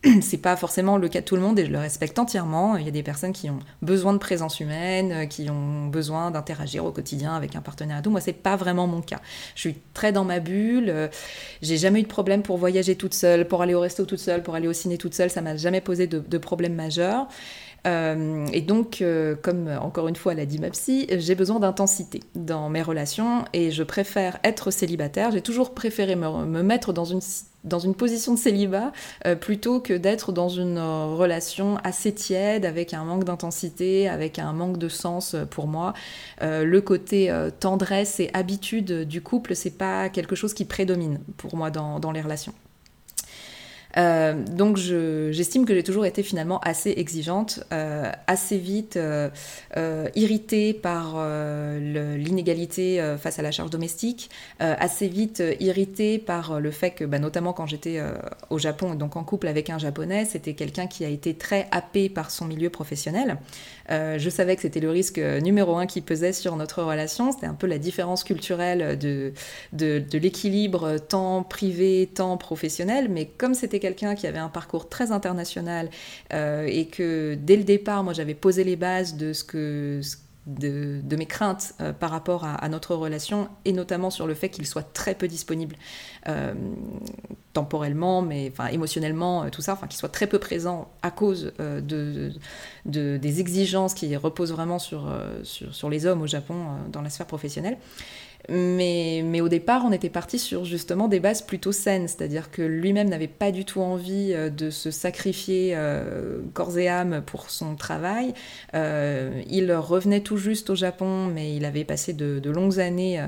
<clears throat> c'est pas forcément le cas de tout le monde et je le respecte entièrement. Il y a des personnes qui ont besoin de présence humaine, qui ont besoin d'interagir au quotidien avec un partenaire et tout. Moi, c'est pas vraiment mon cas. Je suis très dans ma bulle. Euh, j'ai jamais eu de problème pour voyager toute seule, pour aller au resto toute seule, pour aller au ciné toute seule. Ça m'a jamais posé de, problème majeur. Euh, et donc, euh, comme encore une fois l'a dit ma psy, j'ai besoin d'intensité dans mes relations et je préfère être célibataire. J'ai toujours préféré me, me, mettre dans une dans une position de célibat euh, plutôt que d'être dans une euh, relation assez tiède avec un manque d'intensité, avec un manque de sens euh, pour moi. le côté tendresse et habitude du couple, c'est pas quelque chose qui prédomine pour moi dans, dans les relations. Euh, donc j'estime que j'ai toujours été finalement assez exigeante, euh, assez vite euh, irritée par l'inégalité face à la charge domestique, assez vite irritée par le fait que, bah, notamment quand j'étais au Japon et donc en couple avec un japonais, c'était quelqu'un qui a été très happé par son milieu professionnel. Je savais que c'était le risque numéro un qui pesait sur notre relation, c'était un peu la différence culturelle de, de, l'équilibre temps privé, temps professionnel, mais comme c'était quelqu'un qui avait un parcours très international euh, et que dès le départ, moi, j'avais posé les bases de ce que de, mes craintes euh, par rapport à, notre relation et notamment sur le fait qu'il soit très peu disponible euh, temporellement, mais enfin émotionnellement, tout ça, enfin qu'il soit très peu présent à cause de, des exigences qui reposent vraiment sur, sur, les hommes au Japon dans la sphère professionnelle. Mais, mais, au départ, on était parti sur justement des bases plutôt saines, c'est-à-dire que lui-même n'avait pas du tout envie euh, de se sacrifier euh, corps et âme pour son travail. Euh, il revenait tout juste au Japon, mais il avait passé de, de longues années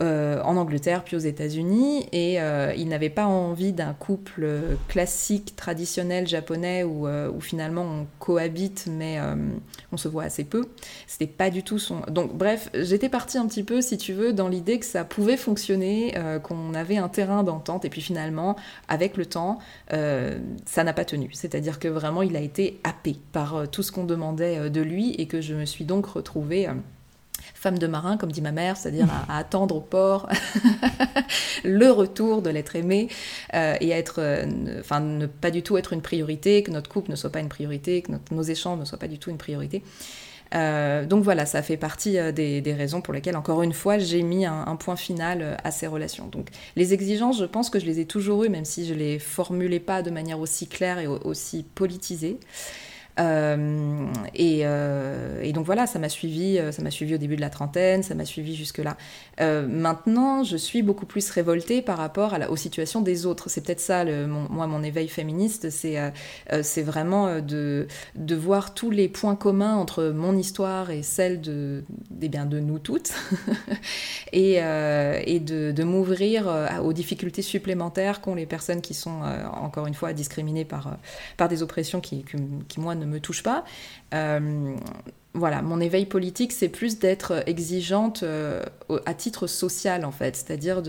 en Angleterre puis aux États-Unis et euh, il n'avait pas envie d'un couple classique, traditionnel japonais où, euh, où finalement on cohabite mais on se voit assez peu. C'était pas du tout son. Donc bref, j'étais partie un petit peu, si tu veux, dans l'idée que ça pouvait fonctionner, qu'on avait un terrain d'entente et puis finalement, avec le temps, ça n'a pas tenu. C'est-à-dire que vraiment il a été happé par tout ce qu'on demandait de lui et que je me suis donc retrouvée femme de marin, comme dit ma mère, c'est-à-dire à, attendre au port <laughs> le retour de l'être aimé euh, et à être, euh, enfin, ne pas du tout être une priorité, que notre couple ne soit pas une priorité, que nos échanges ne soient pas du tout une priorité. donc voilà, ça fait partie des, raisons pour lesquelles, encore une fois, j'ai mis un, point final à ces relations. Donc les exigences, je pense que je les ai toujours eues, même si je les formulais pas de manière aussi claire et aussi politisée. Euh, euh, et, donc voilà, ça m'a suivi, euh, ça m'a suivi au début de la trentaine, ça m'a suivi jusque-là. maintenant, je suis beaucoup plus révoltée par rapport aux situations des autres. C'est peut-être ça, moi, mon éveil féministe, c'est c'est vraiment de, de voir tous les points communs entre mon histoire et celle de, eh bien, de nous toutes, <laughs> et, et de, de m'ouvrir aux difficultés supplémentaires qu'ont les personnes qui sont, encore une fois, discriminées par, par des oppressions qui, qui, qui moi, ne me touche pas. Euh, voilà, mon éveil politique, c'est plus d'être exigeante euh, à titre social, en fait, c'est-à-dire.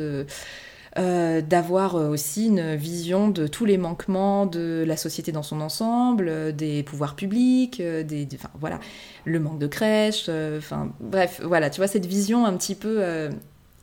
Euh, d'avoir aussi une vision de tous les manquements de la société dans son ensemble, des pouvoirs publics, des, enfin, voilà, le manque de crèches, enfin bref, voilà, tu vois cette vision un petit peu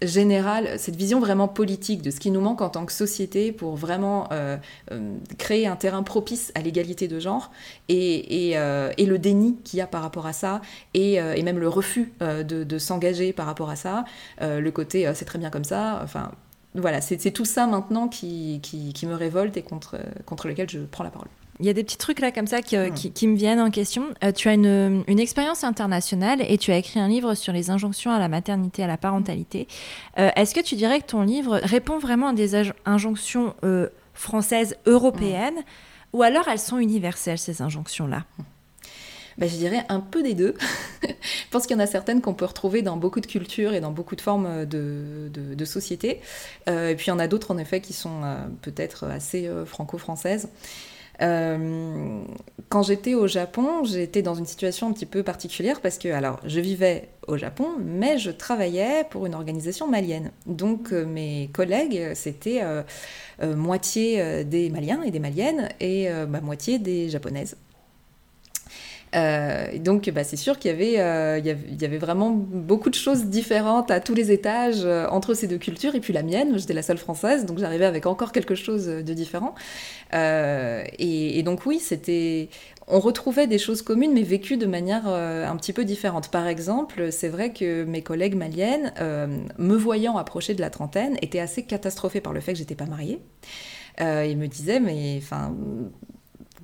générale, cette vision vraiment politique de ce qui nous manque en tant que société pour vraiment euh, euh, créer un terrain propice à l'égalité de genre et, euh, le déni qu'il y a par rapport à ça et, même le refus de, s'engager par rapport à ça, le côté c'est très bien comme ça, enfin voilà, c'est tout ça maintenant qui, me révolte et contre lequel je prends la parole. Il y a des petits trucs là comme ça qui, euh, qui, me viennent en question. Euh, tu as une, une, expérience internationale et tu as écrit un livre sur les injonctions à la maternité, à la parentalité. Euh, est-ce que tu dirais que ton livre répond vraiment à des injonctions françaises, européennes, ou alors elles sont universelles, ces injonctions-là? Ben, je dirais un peu des deux. <laughs> je pense qu'il y en a certaines qu'on peut retrouver dans beaucoup de cultures et dans beaucoup de formes de, de, de sociétés. et puis il y en a d'autres, en effet, qui sont peut-être assez franco-françaises. Euh, quand j'étais au Japon, j'étais dans une situation un petit peu particulière parce que, alors, je vivais au Japon, mais je travaillais pour une organisation malienne. Donc, euh, mes collègues, c'était euh, moitié des Maliens et des Maliennes et bah, moitié des Japonaises. Euh, donc, bah, c'est sûr qu'il y, avait, euh, y, avait, vraiment beaucoup de choses différentes à tous les étages euh, entre ces deux cultures. Et puis la mienne, j'étais la seule française, donc j'arrivais avec encore quelque chose de différent. Et, donc oui, c'était, on retrouvait des choses communes, mais vécues de manière un petit peu différente. Par exemple, c'est vrai que mes collègues maliennes, me voyant approcher de la trentaine, étaient assez catastrophées par le fait que j'étais pas mariée. ils me disaient, mais enfin,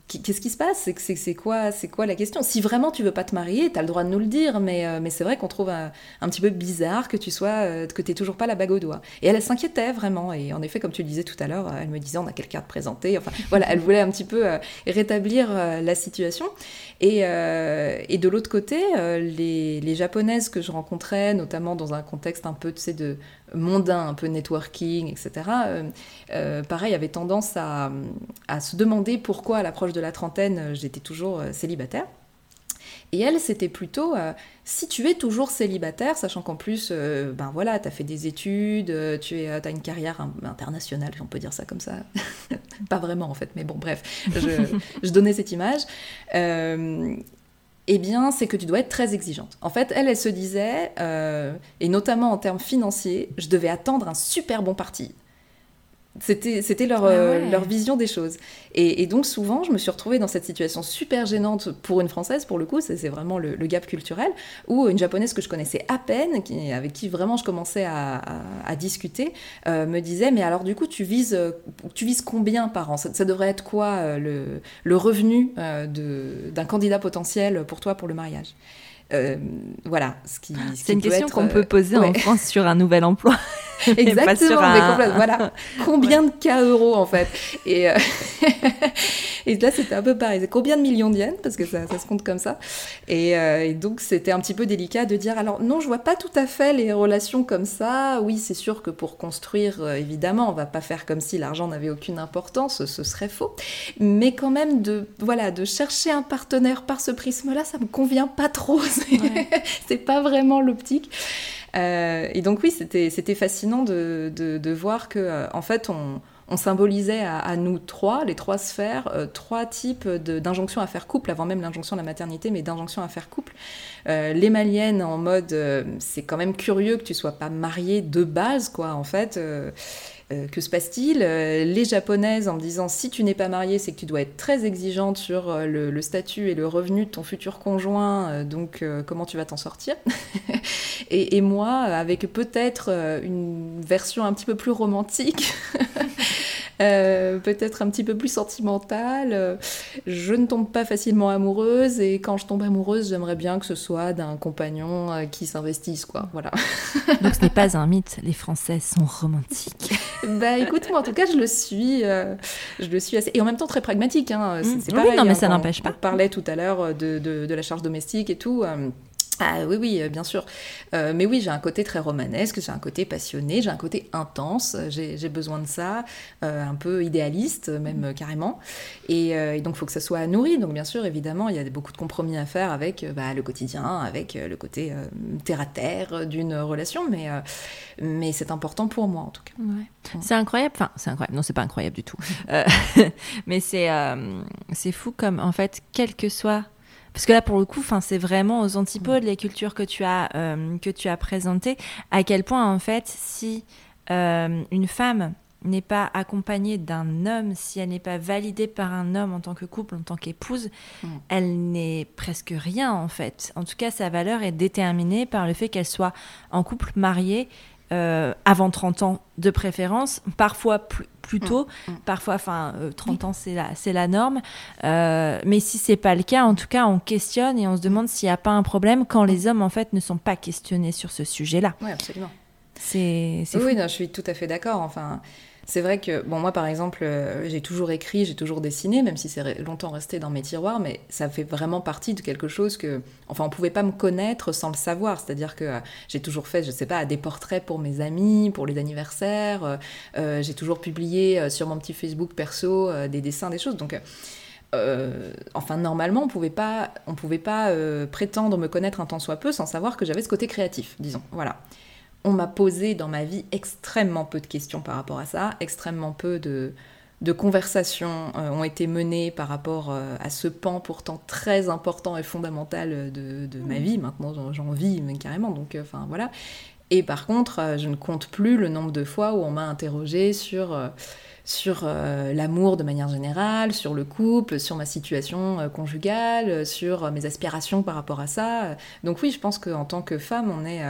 Qu'est-ce qui se passe? C'est quoi, quoi la question? Si vraiment tu veux pas te marier, tu as le droit de nous le dire, mais, euh, c'est vrai qu'on trouve un, petit peu bizarre que tu sois, euh, que toujours pas la bague au doigt. Et elle, s'inquiétait vraiment. Et en effet, comme tu le disais tout à l'heure, elle me disait on a quelqu'un à te présenter. Enfin, <laughs> voilà, elle voulait un petit peu euh, rétablir la situation. Et, de l'autre côté, les, japonaises que je rencontrais, notamment dans un contexte un peu, de, mondain, un peu networking, etc., euh, euh, pareil, avait tendance à, se demander pourquoi à l'approche de la trentaine, euh, j'étais toujours célibataire. Et elle, c'était plutôt, si tu es toujours célibataire, sachant qu'en plus, ben voilà, fait des études, tu as une carrière internationale, on peut dire ça comme ça. <laughs> Pas vraiment en fait, mais bon, bref, je donnais cette image eh bien, c'est que tu dois être très exigeante. En fait, elle, elle se disait, euh, et notamment en termes financiers, je devais attendre un super bon parti. C'était leur, ah euh, leur vision des choses. Et, donc souvent, je me suis retrouvée dans cette situation super gênante pour une Française, pour le coup, c'est vraiment le, gap culturel, où une Japonaise que je connaissais à peine, qui, avec qui vraiment je commençais à, discuter, euh, me disait, mais alors du coup, tu vises, tu vises combien par an? Ça, devrait être quoi euh, le, le, revenu d'un candidat potentiel pour toi pour le mariage? Voilà. Ce qui, c'est une question qu'on peut poser en France sur un nouvel emploi. <laughs> Exactement, voilà. <laughs> Combien de K euros en fait? Et, euh, <laughs> et là c'était un peu pareil. Combien de millions d'yens Parce que ça, ça, se compte comme ça. Euh, et, donc c'était un petit peu délicat de dire alors non, je vois pas tout à fait les relations comme ça. Oui, c'est sûr que pour construire, euh, évidemment, on va pas faire comme si l'argent n'avait aucune importance, ce serait faux. Mais quand même de voilà de chercher un partenaire par ce prisme-là, ça me convient pas trop. <laughs> C'est pas vraiment l'optique. Euh, et donc oui, c'était fascinant de, de, voir que, euh, en fait, on, symbolisait à, nous trois, les trois sphères, trois types d'injonctions à faire couple, avant même l'injonction à la maternité, mais d'injonctions à faire couple. les maliennes en mode, c'est quand même curieux que tu sois pas mariée de base, quoi, en fait. Euh, que se passe-t-il euh, Les japonaises en me disant si tu n'es pas mariée, c'est que tu dois être très exigeante sur euh, le, statut et le revenu de ton futur conjoint, donc comment tu vas t'en sortir <laughs> et, moi, avec peut-être une version un petit peu plus romantique. <laughs> peut-être un petit peu plus sentimentale. Je ne tombe pas facilement amoureuse et quand je tombe amoureuse, j'aimerais bien que ce soit d'un compagnon qui s'investisse, quoi. Voilà. <laughs> Donc ce n'est pas un mythe, les Français sont romantiques. <laughs> bah écoute, moi en tout cas, je le suis, euh, je le suis assez, et en même temps très pragmatique. Hein. C'est, mmh. oui, non, mais hein, ça n'empêche pas. On parlait tout à l'heure de, de, de, la charge domestique et tout. Euh, ah oui, oui, euh, bien sûr. Euh, mais oui, j'ai un côté très romanesque, j'ai un côté passionné, j'ai un côté intense, j'ai besoin de ça, euh, un peu idéaliste même carrément. Et, donc il faut que ça soit nourri. Donc bien sûr, évidemment, il y a beaucoup de compromis à faire avec bah, le quotidien, avec le côté terre-à-terre d'une relation, mais, mais c'est important pour moi en tout cas. C'est incroyable, enfin c'est incroyable, non c'est pas incroyable du tout, <laughs> <laughs> mais c'est c'est fou comme en fait, quel que soit parce que là, pour le coup, c'est vraiment aux antipodes les cultures que tu as, euh, que tu as présentées. À quel point, en fait, si euh, une femme n'est pas accompagnée d'un homme, si elle n'est pas validée par un homme en tant que couple, en tant qu'épouse, mm. elle n'est presque rien en fait. En tout cas, sa valeur est déterminée par le fait qu'elle soit en couple, mariée, euh, avant 30 ans de préférence, parfois plus, plus tôt, mm, mm. parfois, enfin, 30 euh, ans c'est la, c'est la norme. Euh, mais si c'est pas le cas, en tout cas, on questionne et on se demande s'il n'y a pas un problème quand les hommes en fait ne sont pas questionnés sur ce sujet-là. Oui, absolument. C'est, oui, non, je suis tout à fait d'accord. Enfin, c'est vrai que, bon, moi par exemple, euh, j'ai toujours écrit, j'ai toujours dessiné, même si c'est longtemps resté dans mes tiroirs, mais ça fait vraiment partie de quelque chose que, enfin, on pouvait pas me connaître sans le savoir. C'est-à-dire que euh, j'ai toujours fait, je sais pas, des portraits pour mes amis, pour les anniversaires. Euh, j'ai toujours publié sur mon petit Facebook perso des dessins, des choses. Donc, enfin, normalement, on pouvait pas, on pouvait pas prétendre me connaître un tant soit peu sans savoir que j'avais ce côté créatif, disons. Voilà on m'a posé dans ma vie extrêmement peu de questions par rapport à ça, extrêmement peu de, conversations euh, ont été menées par rapport euh, à ce pan pourtant très important et fondamental de, ma vie. Maintenant, j'en vis mais carrément, donc euh, enfin voilà. Et par contre, je ne compte plus le nombre de fois où on m'a interrogé sur sur euh, l'amour de manière générale, sur le couple, sur ma situation euh, conjugale, sur euh, mes aspirations par rapport à ça. Donc oui, je pense qu'en tant que femme, on est,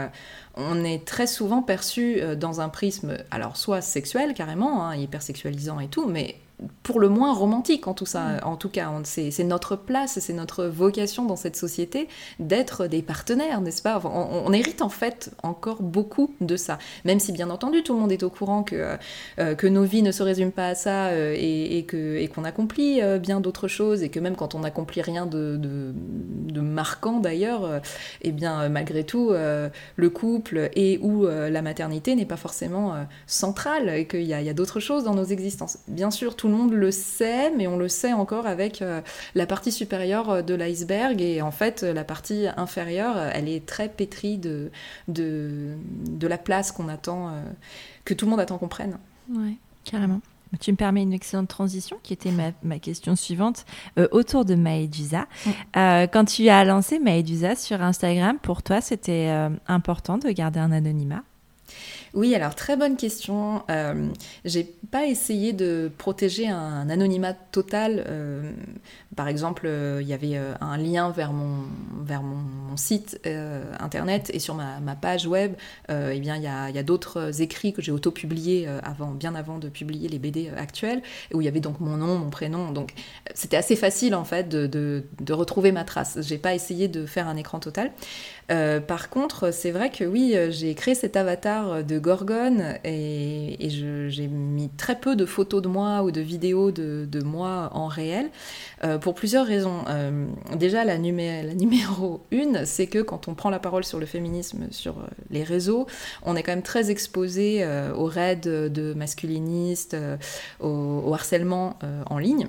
on est très souvent perçu dans un prisme, alors soit sexuel carrément, hein, hypersexualisant et tout, mais pour le moins romantique en tout ça. Mm. En tout cas, c'est notre place, c'est notre vocation dans cette société d'être des partenaires, n'est-ce pas? On, hérite en fait encore beaucoup de ça. Même si bien entendu tout le monde est au courant que, euh, que nos vies ne se résument pas à ça euh, et, que qu'on accomplit euh, bien d'autres choses et que même quand on n'accomplit rien de, de, marquant d'ailleurs, et eh bien malgré tout le couple et ou la maternité n'est pas forcément central et qu'il y a, a d'autres choses dans nos existences. Bien sûr, tout le monde le sait, mais on le sait encore avec euh, la partie supérieure euh, de l'iceberg. Et en fait, la partie inférieure, euh, elle est très pétrie de, de, la place qu'on attend, que tout le monde attend qu'on prenne. Oui, carrément. Tu me permets une excellente transition qui était ma, question suivante autour de Maïdusa. quand tu as lancé Maïdusa sur Instagram, pour toi, c'était important de garder un anonymat? Oui, alors très bonne question. Euh, j'ai pas essayé de protéger un, anonymat total. Euh, par exemple, euh, il y avait un lien vers mon, vers mon, site internet et sur ma, page web, eh bien, il y a, y a d'autres écrits que j'ai auto-publiés avant, bien avant de publier les BD actuels, où il y avait donc mon nom, mon prénom. Donc c'était assez facile en fait de, de, retrouver ma trace. J'ai pas essayé de faire un écran total. Par contre, c'est vrai que oui, j'ai créé cet avatar de Gorgone et, j'ai mis très peu de photos de moi ou de vidéos de, moi en réel euh, pour plusieurs raisons. Euh, déjà, la, numéro une, c'est que quand on prend la parole sur le féminisme sur euh, les réseaux, on est quand même très exposé aux raids de masculinistes, au, harcèlement en ligne.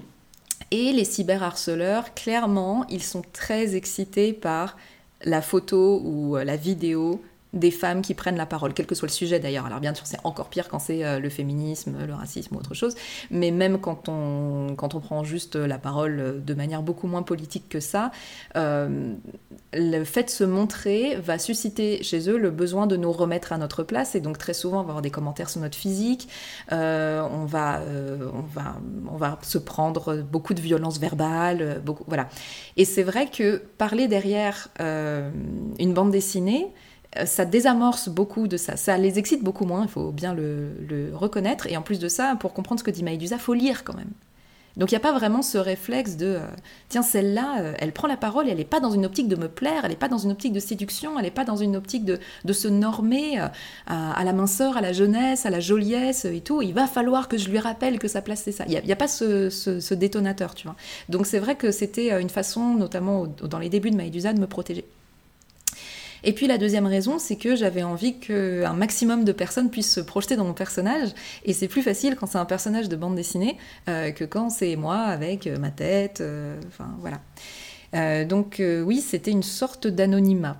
Et les cyberharceleurs, clairement, ils sont très excités par la photo ou la vidéo des femmes qui prennent la parole, quel que soit le sujet d'ailleurs. Alors bien sûr, c'est encore pire quand c'est euh, le féminisme, le racisme ou autre chose, mais même quand on, quand on prend juste la parole de manière beaucoup moins politique que ça, euh, le fait de se montrer va susciter chez eux le besoin de nous remettre à notre place, et donc très souvent on va avoir des commentaires sur notre physique, euh, on, va, on, va, on va se prendre beaucoup de violence verbale, beaucoup, voilà. Et c'est vrai que parler derrière une bande dessinée, euh, ça désamorce beaucoup de ça. Ça les excite beaucoup moins, il faut bien le, reconnaître. Et en plus de ça, pour comprendre ce que dit Maïdusa, faut lire quand même. Donc il n'y a pas vraiment ce réflexe de euh, tiens, celle-là, euh, elle prend la parole et elle n'est pas dans une optique de me plaire, elle n'est pas dans une optique de séduction, elle n'est pas dans une optique de, se normer à, la minceur, à la jeunesse, à la joliesse et tout. Il va falloir que je lui rappelle que sa place c'est ça. Il n'y a, pas ce, détonateur, tu vois. Donc c'est vrai que c'était une façon, notamment dans les débuts de Maïdusa, de me protéger. Et puis la deuxième raison, c'est que j'avais envie qu'un maximum de personnes puissent se projeter dans mon personnage. Et c'est plus facile quand c'est un personnage de bande dessinée euh, que quand c'est moi avec euh, ma tête. Euh, enfin voilà. donc oui, c'était une sorte d'anonymat.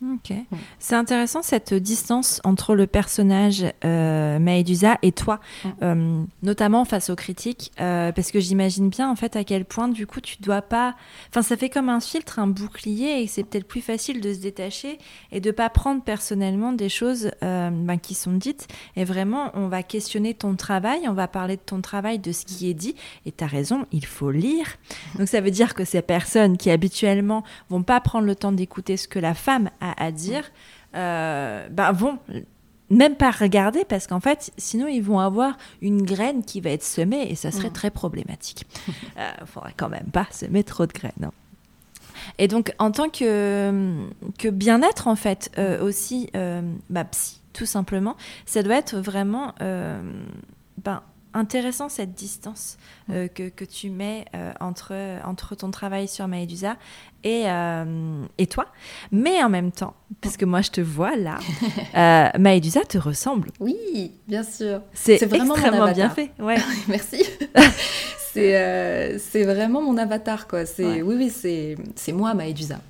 Ok. C'est intéressant cette distance entre le personnage euh, Maëdusa et toi, euh, notamment face aux critiques, euh, parce que j'imagine bien en fait à quel point du coup tu dois pas. Enfin, ça fait comme un filtre, un bouclier, et c'est peut-être plus facile de se détacher et de pas prendre personnellement des choses euh, ben, qui sont dites. Et vraiment, on va questionner ton travail, on va parler de ton travail, de ce qui est dit. Et tu as raison, il faut lire. Donc ça veut dire que ces personnes qui habituellement vont pas prendre le temps d'écouter ce que la femme a à, dire, euh, ben vont même pas regarder parce qu'en fait, sinon ils vont avoir une graine qui va être semée et ça serait mm. très problématique. Il <laughs> euh, faudrait quand même pas semer trop de graines. Hein. Et donc, en tant que, que bien-être, en fait, euh, aussi, euh, bah, psy, tout simplement, ça doit être vraiment ben, intéressant cette distance euh, que, que, tu mets euh, entre, entre ton travail sur Maëdusa et, euh, et toi. Mais en même temps, parce que moi je te vois là, <laughs> Maëdusa te ressemble. Oui, bien sûr. C'est vraiment extrêmement bien fait. Ouais. <laughs> Merci. <laughs> c'est vraiment mon avatar quoi. C'est oui oui c'est moi Maëdusa.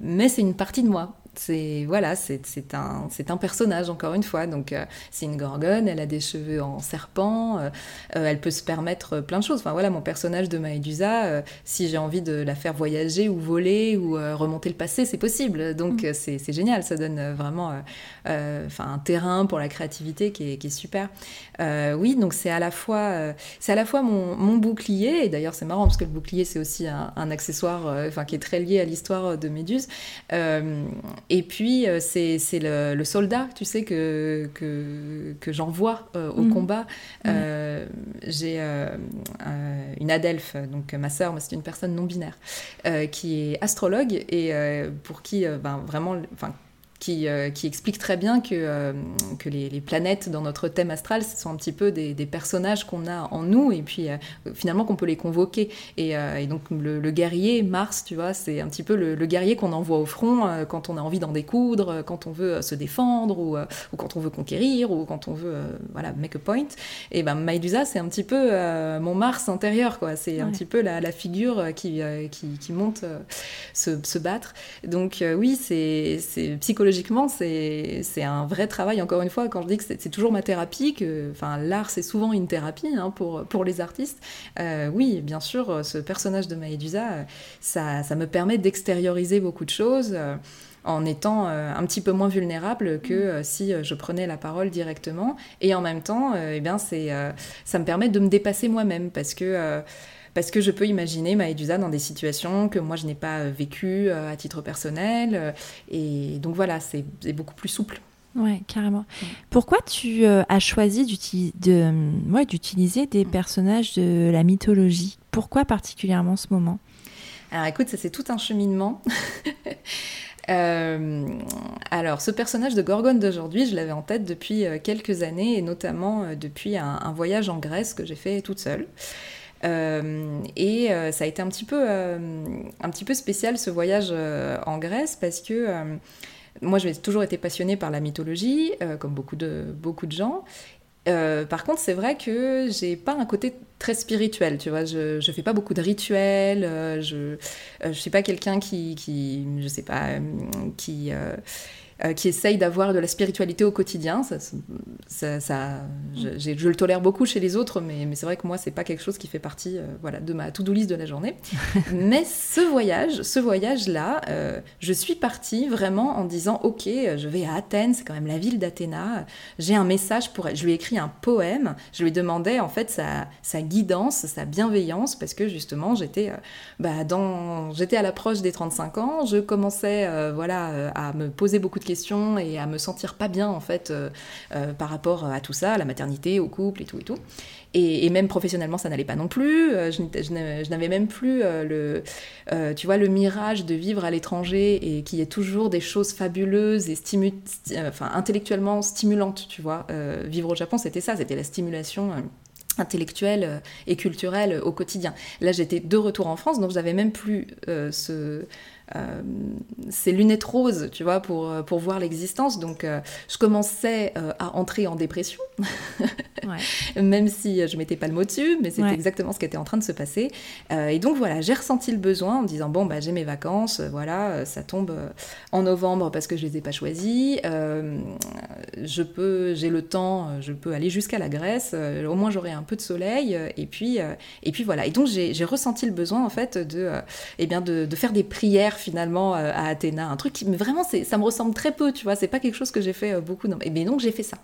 mais c'est une partie de moi c'est voilà, c'est un, un personnage encore une fois. Donc euh, c'est une gorgone, elle a des cheveux en serpent, euh, euh, elle peut se permettre plein de choses. Enfin voilà, mon personnage de Maëdusa, si j'ai envie de la faire voyager ou voler ou remonter le passé, c'est possible. Donc mm. c'est génial, ça donne vraiment enfin un terrain pour la créativité qui est, qui est super. oui, donc c'est à la fois c'est à la fois mon, mon bouclier et d'ailleurs c'est marrant parce que le bouclier c'est aussi un, un accessoire enfin qui est très lié à l'histoire de Méduse et puis, euh, c'est le, soldat, tu sais, que, que, que j'envoie euh, au mhm. combat. Euh, j'ai une adelphe, donc ma sœur, c'est une personne non binaire, qui est astrologue et pour qui, ben, vraiment, enfin, euh, qui, explique très bien que, euh, que les, planètes dans notre thème astral, ce sont un petit peu des, personnages qu'on a en nous et puis euh, finalement qu'on peut les convoquer. Et, donc le, guerrier, Mars, tu vois, c'est un petit peu le, guerrier qu'on envoie au front quand on a envie d'en découdre, quand on veut se défendre ou, ou, quand on veut conquérir ou quand on veut voilà, make a point. Et ben Maïdusa, c'est un petit peu mon Mars intérieur, quoi. C'est un petit peu la, la figure qui, qui, qui monte se, se, battre. Donc oui, c'est psychologique psychologiquement, c'est un vrai travail. Encore une fois, quand je dis que c'est toujours ma thérapie, que enfin, l'art, c'est souvent une thérapie hein, pour, pour les artistes, euh, oui, bien sûr, ce personnage de Maëdusa, ça, ça me permet d'extérioriser beaucoup de choses. Euh, en étant euh, un petit peu moins vulnérable que si je prenais la parole directement. Et en même temps, eh bien, ça me permet de me dépasser moi-même parce que parce que je peux imaginer Maëdusa dans des situations que moi je n'ai pas euh, vécues euh, à titre personnel. Euh, et donc voilà, c'est beaucoup plus souple. Ouais, carrément. Pourquoi tu as choisi d'utiliser des personnages de la mythologie? Pourquoi particulièrement ce moment? Alors écoute, ça c'est tout un cheminement. <laughs> alors, ce personnage de Gorgone d'aujourd'hui, je l'avais en tête depuis quelques années, et notamment depuis un, voyage en Grèce que j'ai fait toute seule. Euh, et euh, ça a été un petit peu, euh, un petit peu spécial ce voyage en Grèce parce que moi, j'ai toujours été passionnée par la mythologie, comme beaucoup de, beaucoup de gens. par contre, c'est vrai que j'ai pas un côté très spirituel, tu vois. Je, je fais pas beaucoup de rituels. je, je suis pas quelqu'un qui, qui, je sais pas, qui qui essaye d'avoir de la spiritualité au quotidien. Ça, ça, je, je, le tolère beaucoup chez les autres, mais, mais c'est vrai que moi, c'est pas quelque chose qui fait partie voilà, de ma to-do list de la journée. <laughs> mais ce voyage, ce voyage-là, je suis partie vraiment en disant, ok, je vais à Athènes, c'est quand même la ville d'Athéna, j'ai un message pour elle. Je lui ai écrit un poème, je lui demandais en fait sa, sa guidance, sa bienveillance, parce que justement, j'étais euh, bah, dans, à l'approche des 35 ans, je commençais euh, voilà, euh, à me poser beaucoup de questions et à me sentir pas bien en fait par rapport à tout ça, à la maternité, au couple et tout et tout. Et, même professionnellement, ça n'allait pas non plus. Euh, je, n'avais même plus euh, le, euh, tu vois, le mirage de vivre à l'étranger et qu'il y ait toujours des choses fabuleuses et stimu enfin, intellectuellement stimulantes, tu vois. vivre au Japon, c'était ça, c'était la stimulation intellectuelle et culturelle au quotidien. Là, j'étais de retour en France, donc j'avais même plus ce, euh, ces lunettes roses, tu vois, pour, euh, pour voir l'existence. Donc, euh, je commençais à entrer en dépression, <laughs> même si je mettais pas le mot dessus, mais c'était exactement ce qui était en train de se passer. et donc, voilà, j'ai ressenti le besoin en me disant, bon, bah, j'ai mes vacances, voilà, ça tombe en novembre parce que je les ai pas choisies. je peux, j'ai le temps, je peux aller jusqu'à la Grèce, au moins j'aurai un peu de soleil, et puis, et puis voilà. Et donc, j'ai ressenti le besoin, en fait, de, eh bien, de, de faire des prières finalement euh, à Athéna. Un truc qui vraiment, ça me ressemble très peu, tu vois. C'est pas quelque chose que j'ai fait euh, beaucoup. Non. Mais donc j'ai fait ça.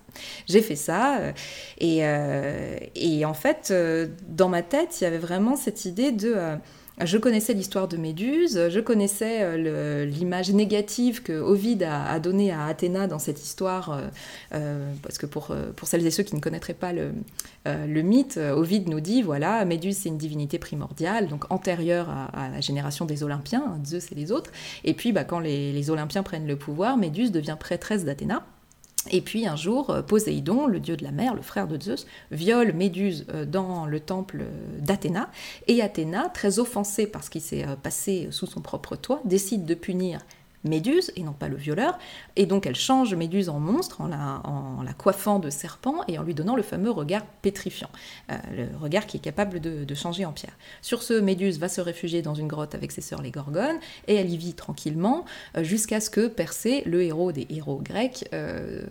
J'ai fait ça. Euh, et, et en fait, dans ma tête, il y avait vraiment cette idée de je connaissais l'histoire de Méduse, je connaissais euh, l'image négative que Ovide a, donnée à Athéna dans cette histoire, euh, euh, parce que pour, celles et ceux qui ne connaîtraient pas le, mythe, Ovide nous dit, voilà, Méduse c'est une divinité primordiale, donc antérieure à, la génération des Olympiens, hein, Zeus et les autres, et puis bah, quand les Olympiens prennent le pouvoir, Méduse devient prêtresse d'Athéna. Et puis un jour, euh, Poséidon, le dieu de la mer, le frère de Zeus, viole Méduse euh, dans le temple d'Athéna. Et Athéna, très offensée par ce qui s'est euh, passé sous son propre toit, décide de punir Méduse et non pas le violeur. Et donc elle change Méduse en monstre en la, coiffant de serpent et en lui donnant le fameux regard pétrifiant, euh, le regard qui est capable de, changer en pierre. Sur ce, Méduse va se réfugier dans une grotte avec ses sœurs les Gorgones et elle y vit tranquillement euh, jusqu'à ce que Persée, le héros des héros grecs, euh,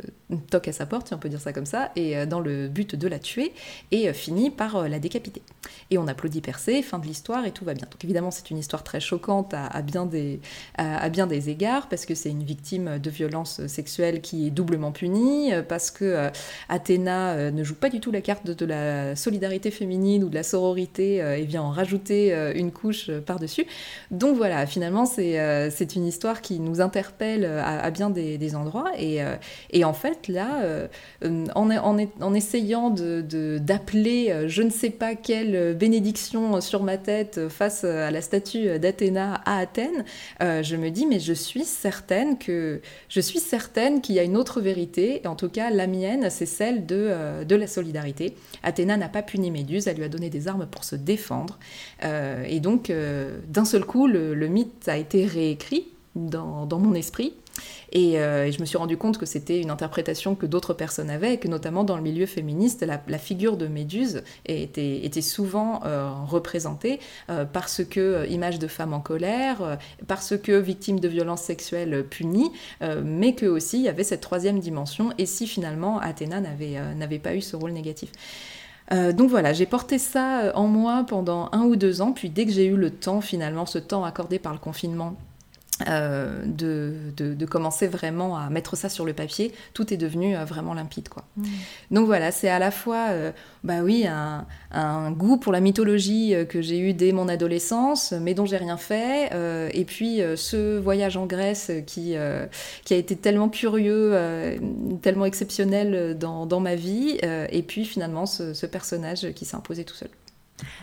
toque à sa porte, si on peut dire ça comme ça, et dans le but de la tuer et finit par la décapiter. Et on applaudit Persée, fin de l'histoire et tout va bien. Donc évidemment c'est une histoire très choquante à, bien, des, à bien des parce que c'est une victime de violence sexuelle qui est doublement punie, euh, parce que euh, Athéna euh, ne joue pas du tout la carte de, la solidarité féminine ou de la sororité et vient en rajouter une couche par-dessus. Donc voilà, finalement, c'est une histoire qui nous interpelle à, bien des, endroits. Et, et, en fait, là, en, en, en, essayant d'appeler de, je ne sais pas quelle bénédiction sur ma tête face à la statue d'Athéna à Athènes, je me dis, mais je suis suis certaine que je suis certaine qu'il y a une autre vérité, et en tout cas la mienne, c'est celle de, euh, de la solidarité. Athéna n'a pas puni Méduse, elle lui a donné des armes pour se défendre, euh, et donc euh, d'un seul coup, le, le, mythe a été réécrit dans, mon esprit. Euh, et, je me suis rendu compte que c'était une interprétation que d'autres personnes avaient, et que notamment dans le milieu féministe, la, figure de Méduse était, souvent euh, représentée euh, parce que image de femme en colère, parce que victime de violences sexuelles punies, mais que aussi il y avait cette troisième dimension, et si finalement Athéna n'avait pas eu ce rôle négatif. donc voilà, j'ai porté ça en moi pendant un ou deux ans, puis dès que j'ai eu le temps, finalement, ce temps accordé par le confinement euh, de, de, commencer vraiment à mettre ça sur le papier, tout est devenu euh, vraiment limpide. Quoi. Mm. Donc voilà, c'est à la fois euh, bah oui, un, un, goût pour la mythologie que j'ai eu dès mon adolescence, mais dont j'ai rien fait, et puis ce voyage en Grèce qui, qui a été tellement curieux, tellement exceptionnel dans, dans ma vie, et puis finalement ce, ce personnage qui s'est imposé tout seul.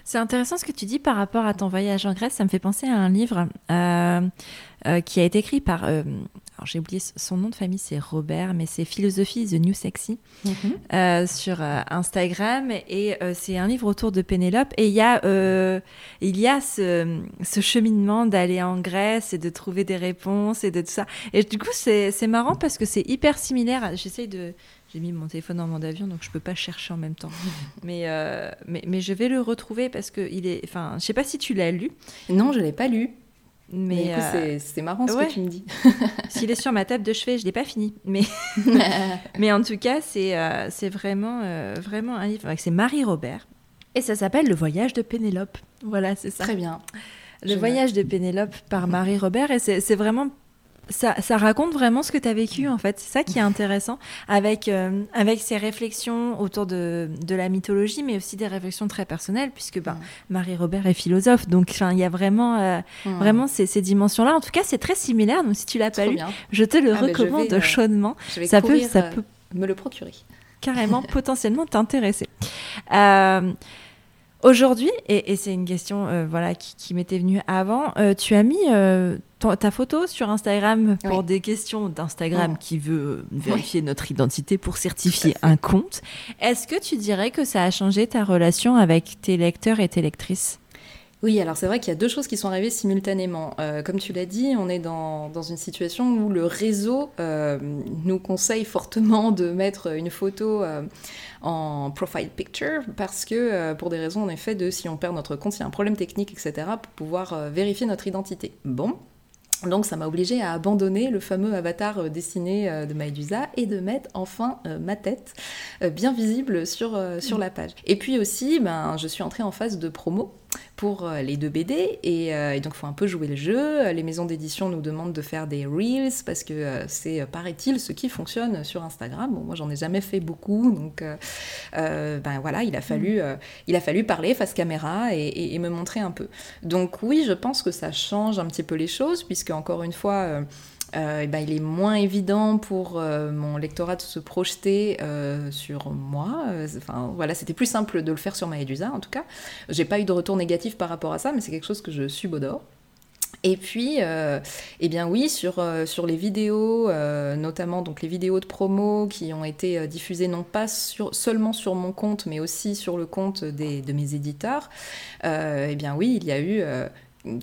C'est intéressant ce que tu dis par rapport à ton voyage en Grèce. Ça me fait penser à un livre euh, euh, qui a été écrit par. Euh, alors j'ai oublié son nom de famille, c'est Robert, mais c'est Philosophie The New Sexy mhm. sur Instagram. Et c'est un livre autour de Pénélope. Et il y a, il y a ce, ce cheminement d'aller en Grèce et de trouver des réponses et de tout ça. Et du coup, c'est marrant parce que c'est hyper similaire. J'essaye de j'ai mis mon téléphone en mode avion, donc je peux pas chercher en même temps. <laughs> mais, mais, mais, je vais le retrouver parce que il est. Enfin, je sais pas si tu l'as lu. Non, je l'ai pas lu. Mais, euh, c'est marrant ce que tu me dis. <laughs> S'il est sur ma table de chevet, je l'ai pas fini. Mais, <laughs> mais en tout cas, c'est euh, c'est vraiment, euh, vraiment un livre. C'est Marie Robert. Et ça s'appelle Le voyage de Pénélope. Voilà, c'est ça. Très bien. Le voyage de Pénélope par Marie Robert. Et c'est vraiment ça, raconte vraiment ce que tu as vécu en fait. C'est ça qui est intéressant avec, euh, avec ces réflexions autour de, de, la mythologie, mais aussi des réflexions très personnelles, puisque bah, Marie-Robert est philosophe. Donc il y a vraiment, euh, vraiment ces, ces dimensions-là. En tout cas, c'est très similaire. Donc si tu l'as pas lu, je te le ah, recommande euh, chaudement. ça, peut, ça peut me le procurer. Carrément, <laughs> potentiellement t'intéresser. Aujourd'hui, et, c'est une question voilà, qui, qui m'était venue avant, tu as mis ta photo sur Instagram pour des questions d'Instagram qui veut vérifier notre identité pour certifier un compte. Est-ce que tu dirais que ça a changé ta relation avec tes lecteurs et tes lectrices? Oui, alors c'est vrai qu'il y a deux choses qui sont arrivées simultanément. Euh, comme tu l'as dit, on est dans, dans, une situation où le réseau euh, nous conseille fortement de mettre une photo euh, en profile picture parce que pour des raisons en effet de si on perd notre compte, s'il y a un problème technique, etc., pour pouvoir vérifier notre identité. Bon, donc ça m'a obligé à abandonner le fameux avatar dessiné de Maïdusa et de mettre enfin euh, ma tête bien visible sur, sur la page. Et puis aussi, ben, je suis entrée en phase de promo pour euh, les deux BD euh, et, donc il faut un peu jouer le jeu. Les maisons d'édition nous demandent de faire des reels parce que euh, c'est paraît-il ce qui fonctionne sur Instagram. Bon, moi j'en ai jamais fait beaucoup donc ben voilà il a fallu mm. il a fallu parler face caméra et, et, me montrer un peu. Donc oui je pense que ça change un petit peu les choses puisque encore une fois euh, ben, il est moins évident pour euh, mon lectorat de se projeter euh, sur moi. Enfin, voilà, c'était plus simple de le faire sur Maëdusa, en tout cas. J'ai pas eu de retour négatif par rapport à ça, mais c'est quelque chose que je subodore. Et puis, eh bien oui, sur, sur les vidéos, notamment donc les vidéos de promo qui ont été diffusées non pas sur, seulement sur mon compte, mais aussi sur le compte des, de mes éditeurs, eh bien oui, il y a eu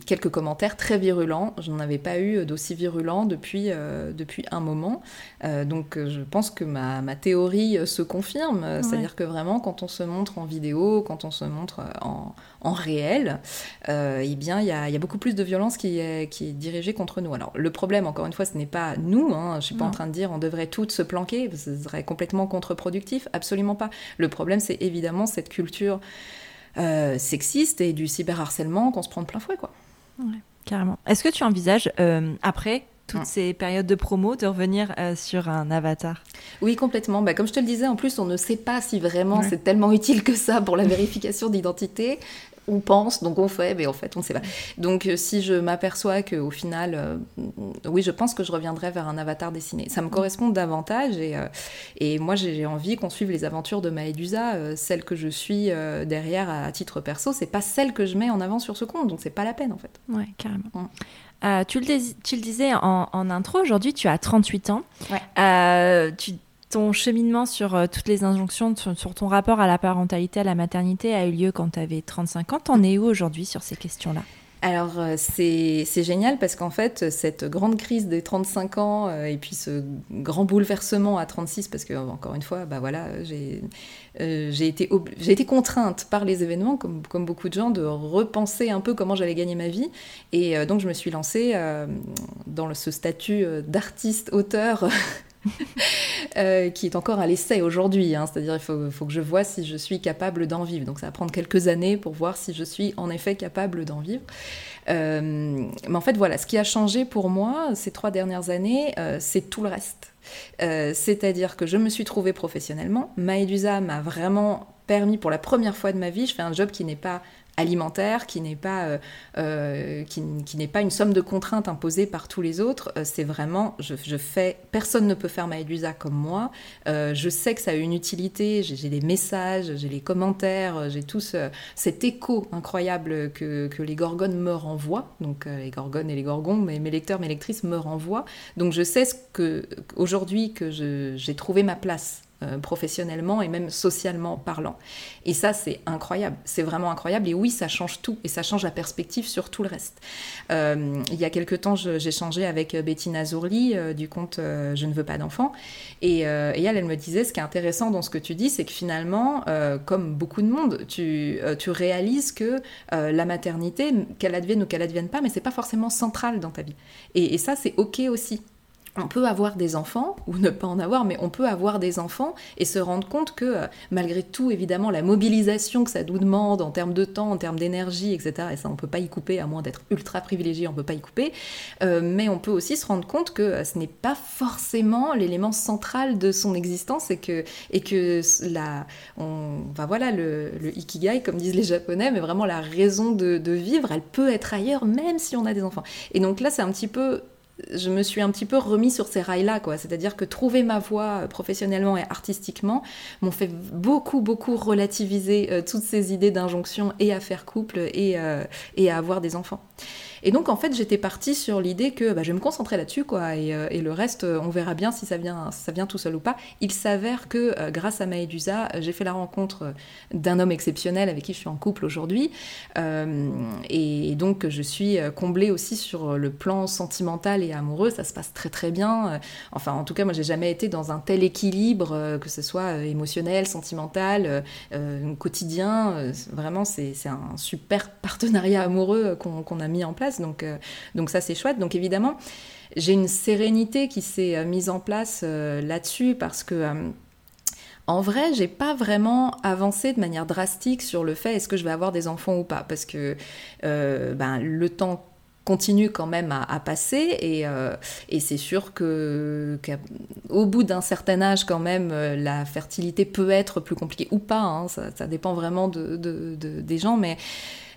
quelques commentaires très virulents. Je n'en avais pas eu d'aussi virulents depuis, euh, depuis un moment. Euh, donc euh, je pense que ma, ma théorie se confirme. C'est-à-dire que vraiment, quand on se montre en vidéo, quand on se montre en, en réel, eh bien, il y a, y a, beaucoup plus de violence qui est, qui est dirigée contre nous. Alors le problème, encore une fois, ce n'est pas nous. Hein. Je ne suis pas en train de dire on devrait toutes se planquer. Ce serait complètement contre-productif. Absolument pas. Le problème, c'est évidemment cette culture euh, sexiste et du cyberharcèlement qu'on se prend de plein fouet, quoi. Ouais, carrément. Est-ce que tu envisages, euh, après toutes ces périodes de promo, de revenir euh, sur un avatar? Oui, complètement. Bah, comme je te le disais, en plus, on ne sait pas si vraiment c'est tellement utile que ça pour la vérification d'identité on pense, donc on fait, mais en fait on ne sait pas. Donc euh, si je m'aperçois qu'au final, euh, oui, je pense que je reviendrai vers un avatar dessiné. Ça me correspond davantage et, euh, et moi j'ai envie qu'on suive les aventures de Maëdusa, celle que je suis derrière à, titre perso, c'est pas celle que je mets en avant sur ce compte, donc c'est pas la peine en fait. Ouais, carrément. Mm. tu, le tu, le disais en, en intro, aujourd'hui tu as 38 ans. Ouais. tu ton cheminement sur euh, toutes les injonctions, sur, ton rapport à la parentalité, à la maternité a eu lieu quand tu avais 35 ans. T'en es où aujourd'hui sur ces questions-là? Alors euh, c'est génial parce qu'en fait cette grande crise des 35 ans euh, et puis ce grand bouleversement à 36 parce que encore une fois bah voilà j'ai été, été contrainte par les événements comme, comme beaucoup de gens de repenser un peu comment j'allais gagner ma vie et donc je me suis lancée dans ce statut d'artiste auteur Euh, qui est encore à l'essai aujourd'hui. Hein. C'est-à-dire il faut, que je vois si je suis capable d'en vivre. Donc ça va prendre quelques années pour voir si je suis en effet capable d'en vivre. Euh, mais en fait, voilà, ce qui a changé pour moi ces trois dernières années, euh, c'est tout le reste. C'est-à-dire que je me suis trouvée professionnellement. Maëdusa m'a vraiment permis pour la première fois de ma vie, je fais un job qui n'est pas alimentaire, qui n'est pas, euh, euh, qui, n'est pas une somme de contraintes imposée par tous les autres. Euh, c'est vraiment, je, fais, personne ne peut faire Maëdusa comme moi. je sais que ça a une utilité. J'ai, des messages, j'ai les commentaires, j'ai tout cet écho incroyable que, les gorgones me renvoient. Donc les gorgones et les gorgons, mes, mes lecteurs, mes lectrices me renvoient. Donc je sais ce que aujourd'hui que j'ai trouvé ma place euh, professionnellement et même socialement parlant. Et ça, c'est incroyable. C'est vraiment incroyable. Et oui, ça change tout. Et ça change la perspective sur tout le reste. Euh, il y a quelque temps, j'ai changé avec Bettina Zourli du compte Je ne veux pas d'enfants. Et, et, elle, elle me disait, ce qui est intéressant dans ce que tu dis, c'est que finalement, comme beaucoup de monde, tu, tu réalises que la maternité, qu'elle advienne ou qu'elle advienne pas, mais c'est pas forcément central dans ta vie. Et, et ça, c'est OK aussi on peut avoir des enfants, ou ne pas en avoir, mais on peut avoir des enfants et se rendre compte que euh, malgré tout, évidemment, la mobilisation que ça nous demande en termes de temps, en termes d'énergie, etc., et ça on peut pas y couper, à moins d'être ultra privilégié, on peut pas y couper, euh, mais on peut aussi se rendre compte que euh, ce n'est pas forcément l'élément central de son existence et que, et que la, on, voilà, le, ikigai, comme disent les japonais, mais vraiment la raison de, de vivre, elle peut être ailleurs même si on a des enfants. Et donc là, c'est un petit peu je me suis un petit peu remis sur ces rails-là, quoi. C'est-à-dire que trouver ma voie professionnellement et artistiquement m'ont fait beaucoup, beaucoup relativiser euh, toutes ces idées d'injonction et à faire couple et, euh, et à avoir des enfants. Et donc, en fait, j'étais partie sur l'idée que bah, je vais me concentrer là-dessus, quoi, et, euh, le reste, euh, on verra bien si ça vient, ça vient tout seul ou pas. Il s'avère que, euh, grâce à Maëdusa, j'ai fait la rencontre d'un homme exceptionnel avec qui je suis en couple aujourd'hui, et donc je suis comblée aussi sur le plan sentimental et amoureux. Ça se passe très très bien. Enfin, en tout cas, moi, j'ai jamais été dans un tel équilibre, que ce soit émotionnel, sentimental, quotidien. Vraiment, c'est un super partenariat amoureux qu'on a mis en place. Donc, euh, donc ça, c'est chouette. Donc évidemment, j'ai une sérénité qui s'est euh, mise en place euh, là-dessus parce que... En vrai, j'ai pas vraiment avancé de manière drastique sur le fait est-ce que je vais avoir des enfants ou pas, parce que ben, le temps continue quand même à, passer et, c'est sûr que qu'au bout d'un certain âge quand même la fertilité peut être plus compliquée ou pas hein. ça, dépend vraiment de, de, des gens mais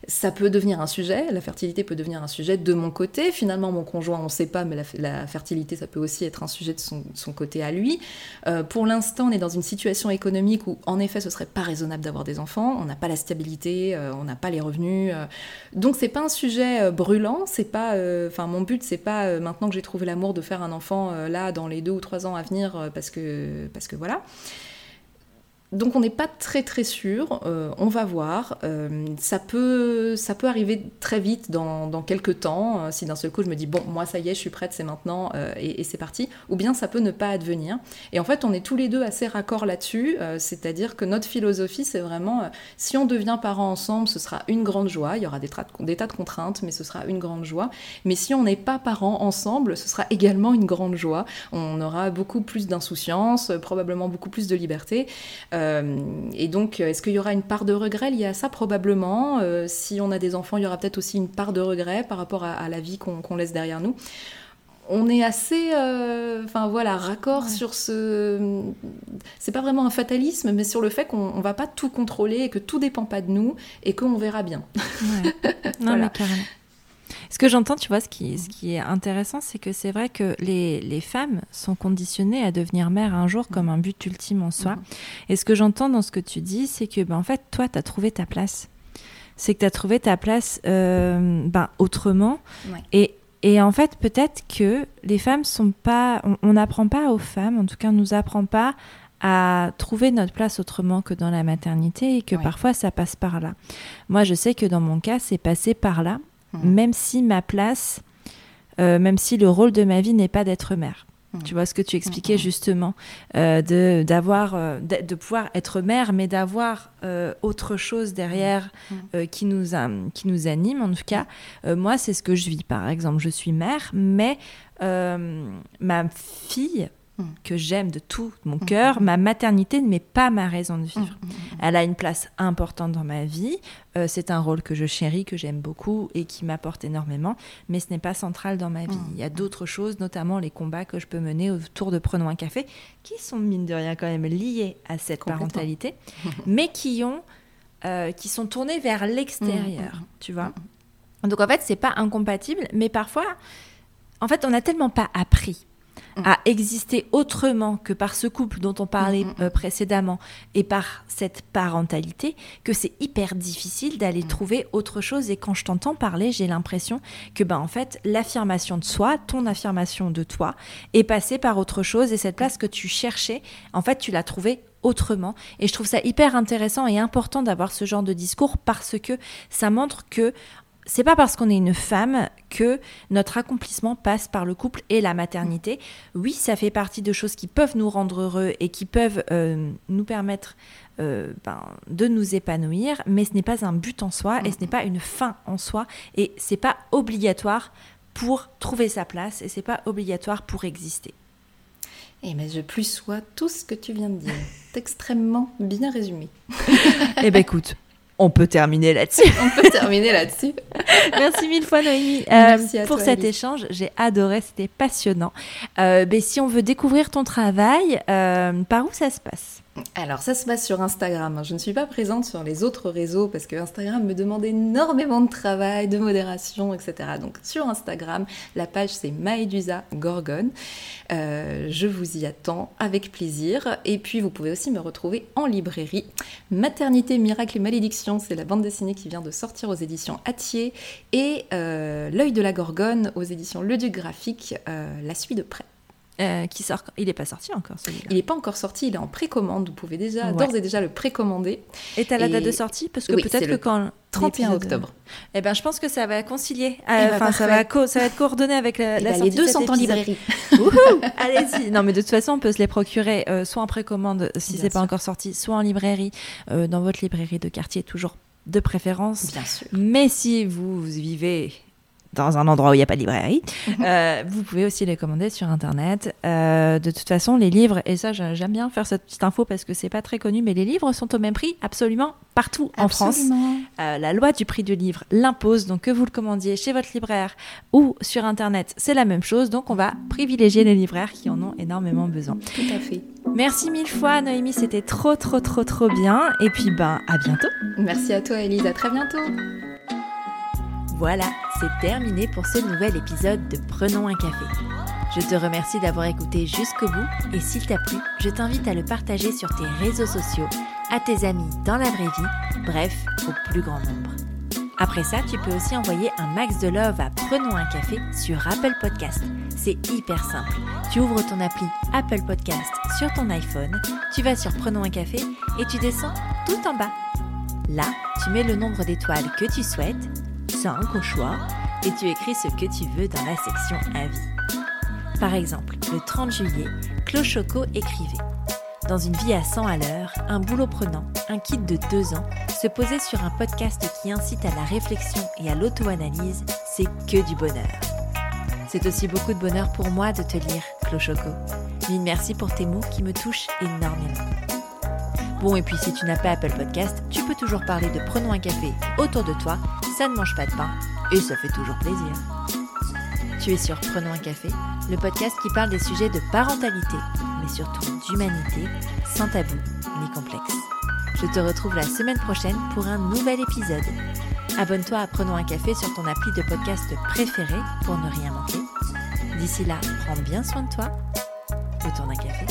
ça peut devenir un sujet, la fertilité peut devenir un sujet de mon côté. Finalement, mon conjoint, on ne sait pas, mais la, fertilité, ça peut aussi être un sujet de son, côté à lui. Euh, pour l'instant, on est dans une situation économique où, en effet, ce serait pas raisonnable d'avoir des enfants. On n'a pas la stabilité, euh, on n'a pas les revenus. Euh. donc, c'est pas un sujet brûlant. C'est pas, enfin, mon but, c'est pas maintenant que j'ai trouvé l'amour de faire un enfant là dans les deux ou trois ans à venir, parce que, parce que voilà. Donc on n'est pas très très sûr, euh, on va voir. Euh, ça, peut, ça peut arriver très vite dans, dans quelques temps, euh, si d'un seul coup je me dis bon moi ça y est je suis prête c'est maintenant et, c'est parti, ou bien ça peut ne pas advenir. Et en fait on est tous les deux assez raccords là-dessus, c'est-à-dire que notre philosophie c'est vraiment si on devient parents ensemble ce sera une grande joie, il y aura des, tas de contraintes mais ce sera une grande joie. Mais si on n'est pas parents ensemble ce sera également une grande joie, on aura beaucoup plus d'insouciance, probablement beaucoup plus de liberté. Et donc, est-ce qu'il y aura une part de regret liée à ça Probablement. Euh, si on a des enfants, il y aura peut-être aussi une part de regret par rapport à, la vie qu'on laisse derrière nous on est assez, euh, enfin voilà, raccord sur ce. C'est pas vraiment un fatalisme, mais sur le fait qu'on va pas tout contrôler et que tout dépend pas de nous et qu'on verra bien. <laughs> Non, mais carrément. Ce que j'entends, tu vois, ce qui, ce qui est intéressant, c'est que c'est vrai que les, les, femmes sont conditionnées à devenir mères un jour comme un but ultime en soi. Et ce que j'entends dans ce que tu dis, c'est que, ben, en fait, toi, tu as trouvé ta place. C'est que tu as trouvé ta place euh, ben, autrement. Et, et en fait, peut-être que les femmes sont pas. On n'apprend pas aux femmes, en tout cas, on nous apprend pas à trouver notre place autrement que dans la maternité et que parfois ça passe par là. Moi, je sais que dans mon cas, c'est passé par là Mhm. même si ma place, euh, même si le rôle de ma vie n'est pas d'être mère. Mhm. Tu vois ce que tu expliquais mhm. justement, euh, de, d'avoir, euh, de, pouvoir être mère, mais d'avoir autre chose derrière qui, nous qui nous anime. En tout cas, moi, c'est ce que je vis. Par exemple, je suis mère, mais ma fille Mm. Que j'aime de tout mon mm. cœur, ma maternité ne met pas ma raison de vivre. Mm, Elle a une place importante dans ma vie. Euh, c'est un rôle que je chéris, que j'aime beaucoup et qui m'apporte énormément, mais ce n'est pas central dans ma vie. Il y a d'autres choses, notamment les combats que je peux mener autour de Prenons un café, qui sont mine de rien quand même liés à cette parentalité, <laughs> mais qui ont, euh, qui sont tournés vers l'extérieur, tu vois. Donc en fait, c'est pas incompatible, mais parfois, en fait, on n'a tellement pas appris mm. À exister autrement que par ce couple dont on parlait mm, euh, précédemment et par cette parentalité, que c'est hyper difficile d'aller trouver autre chose. Et quand je t'entends parler, j'ai l'impression que ben en fait l'affirmation de soi, ton affirmation de toi, est passée par autre chose et cette place que tu cherchais, en fait tu l'as trouvée autrement. Et je trouve ça hyper intéressant et important d'avoir ce genre de discours parce que ça montre que c'est pas parce qu'on est une femme que notre accomplissement passe par le couple et la maternité. Oui, ça fait partie de choses qui peuvent nous rendre heureux et qui peuvent euh, nous permettre euh, ben, de nous épanouir, mais ce n'est pas un but en soi et ce n'est pas une fin en soi et c'est pas obligatoire pour trouver sa place et c'est pas obligatoire pour exister. Et eh mais je plus sois tout ce que tu viens de dire. C'est extrêmement bien résumé. <laughs> eh ben écoute, on peut terminer là-dessus. On peut terminer là-dessus. <laughs> Merci mille fois Noémie euh, pour cet échange. J'ai adoré, c'était passionnant. Euh, ben, si on veut découvrir ton travail, euh, par où ça se passe? Alors ça se passe sur Instagram. Je ne suis pas présente sur les autres réseaux parce que Instagram me demande énormément de travail, de modération, etc. Donc sur Instagram, la page c'est Maedusa Gorgone. Euh, je vous y attends avec plaisir. Et puis vous pouvez aussi me retrouver en librairie. Maternité, miracle et malédiction, c'est la bande dessinée qui vient de sortir aux éditions Atier. Et euh, L'œil de la Gorgone aux éditions Le Duc Graphique, euh, la suite de près. Euh, qui sort. Il n'est pas sorti encore celui-là. Il n'est pas encore sorti, il est en précommande. Vous pouvez déjà d'ores et déjà le précommander. Et tu as la date de sortie? Parce que peut-être que quand 31 octobre. Eh ben je pense que ça va concilier. Eh ben, enfin ça va ça va être coordonné avec la, <laughs> la sortie Les deux sont en librairie. <laughs> Allez-y. Non mais de toute façon on peut se les procurer euh, soit en précommande si c'est pas encore sorti, soit en librairie euh, dans votre librairie de quartier toujours de préférence. Bien sûr. Mais si vous vivez dans un endroit où il n'y a pas de librairie. Euh, vous pouvez aussi les commander sur Internet. Euh, de toute façon, les livres, et ça j'aime bien faire cette petite info parce que c'est pas très connu, mais les livres sont au même prix absolument partout en France. Euh, la loi du prix du livre l'impose, donc que vous le commandiez chez votre libraire ou sur Internet, c'est la même chose. Donc on va privilégier les libraires qui en ont énormément besoin. Tout à fait. Merci mille fois Noémie, c'était trop trop trop trop bien. Et puis ben à bientôt. Merci à toi Elise, à très bientôt. Voilà, c'est terminé pour ce nouvel épisode de Prenons un café. Je te remercie d'avoir écouté jusqu'au bout et s'il t'a plu, je t'invite à le partager sur tes réseaux sociaux, à tes amis dans la vraie vie, bref, au plus grand nombre. Après ça, tu peux aussi envoyer un max de love à Prenons un café sur Apple Podcast. C'est hyper simple. Tu ouvres ton appli Apple Podcast sur ton iPhone, tu vas sur Prenons un café et tu descends tout en bas. Là, tu mets le nombre d'étoiles que tu souhaites 5 au choix et tu écris ce que tu veux dans la section Avis. Par exemple, le 30 juillet, Clochoco écrivait Dans une vie à 100 à l'heure, un boulot prenant, un kit de 2 ans, se poser sur un podcast qui incite à la réflexion et à l'auto-analyse, c'est que du bonheur. C'est aussi beaucoup de bonheur pour moi de te lire, Clochoco. Mille merci pour tes mots qui me touchent énormément. Bon, et puis si tu n'as pas Apple Podcast, tu peux toujours parler de Prenons un café autour de toi ça ne mange pas de pain et ça fait toujours plaisir. Tu es sur Prenons un café, le podcast qui parle des sujets de parentalité, mais surtout d'humanité, sans tabou ni complexe. Je te retrouve la semaine prochaine pour un nouvel épisode. Abonne-toi à Prenons un café sur ton appli de podcast préféré pour ne rien manquer. D'ici là, prends bien soin de toi autour d'un café.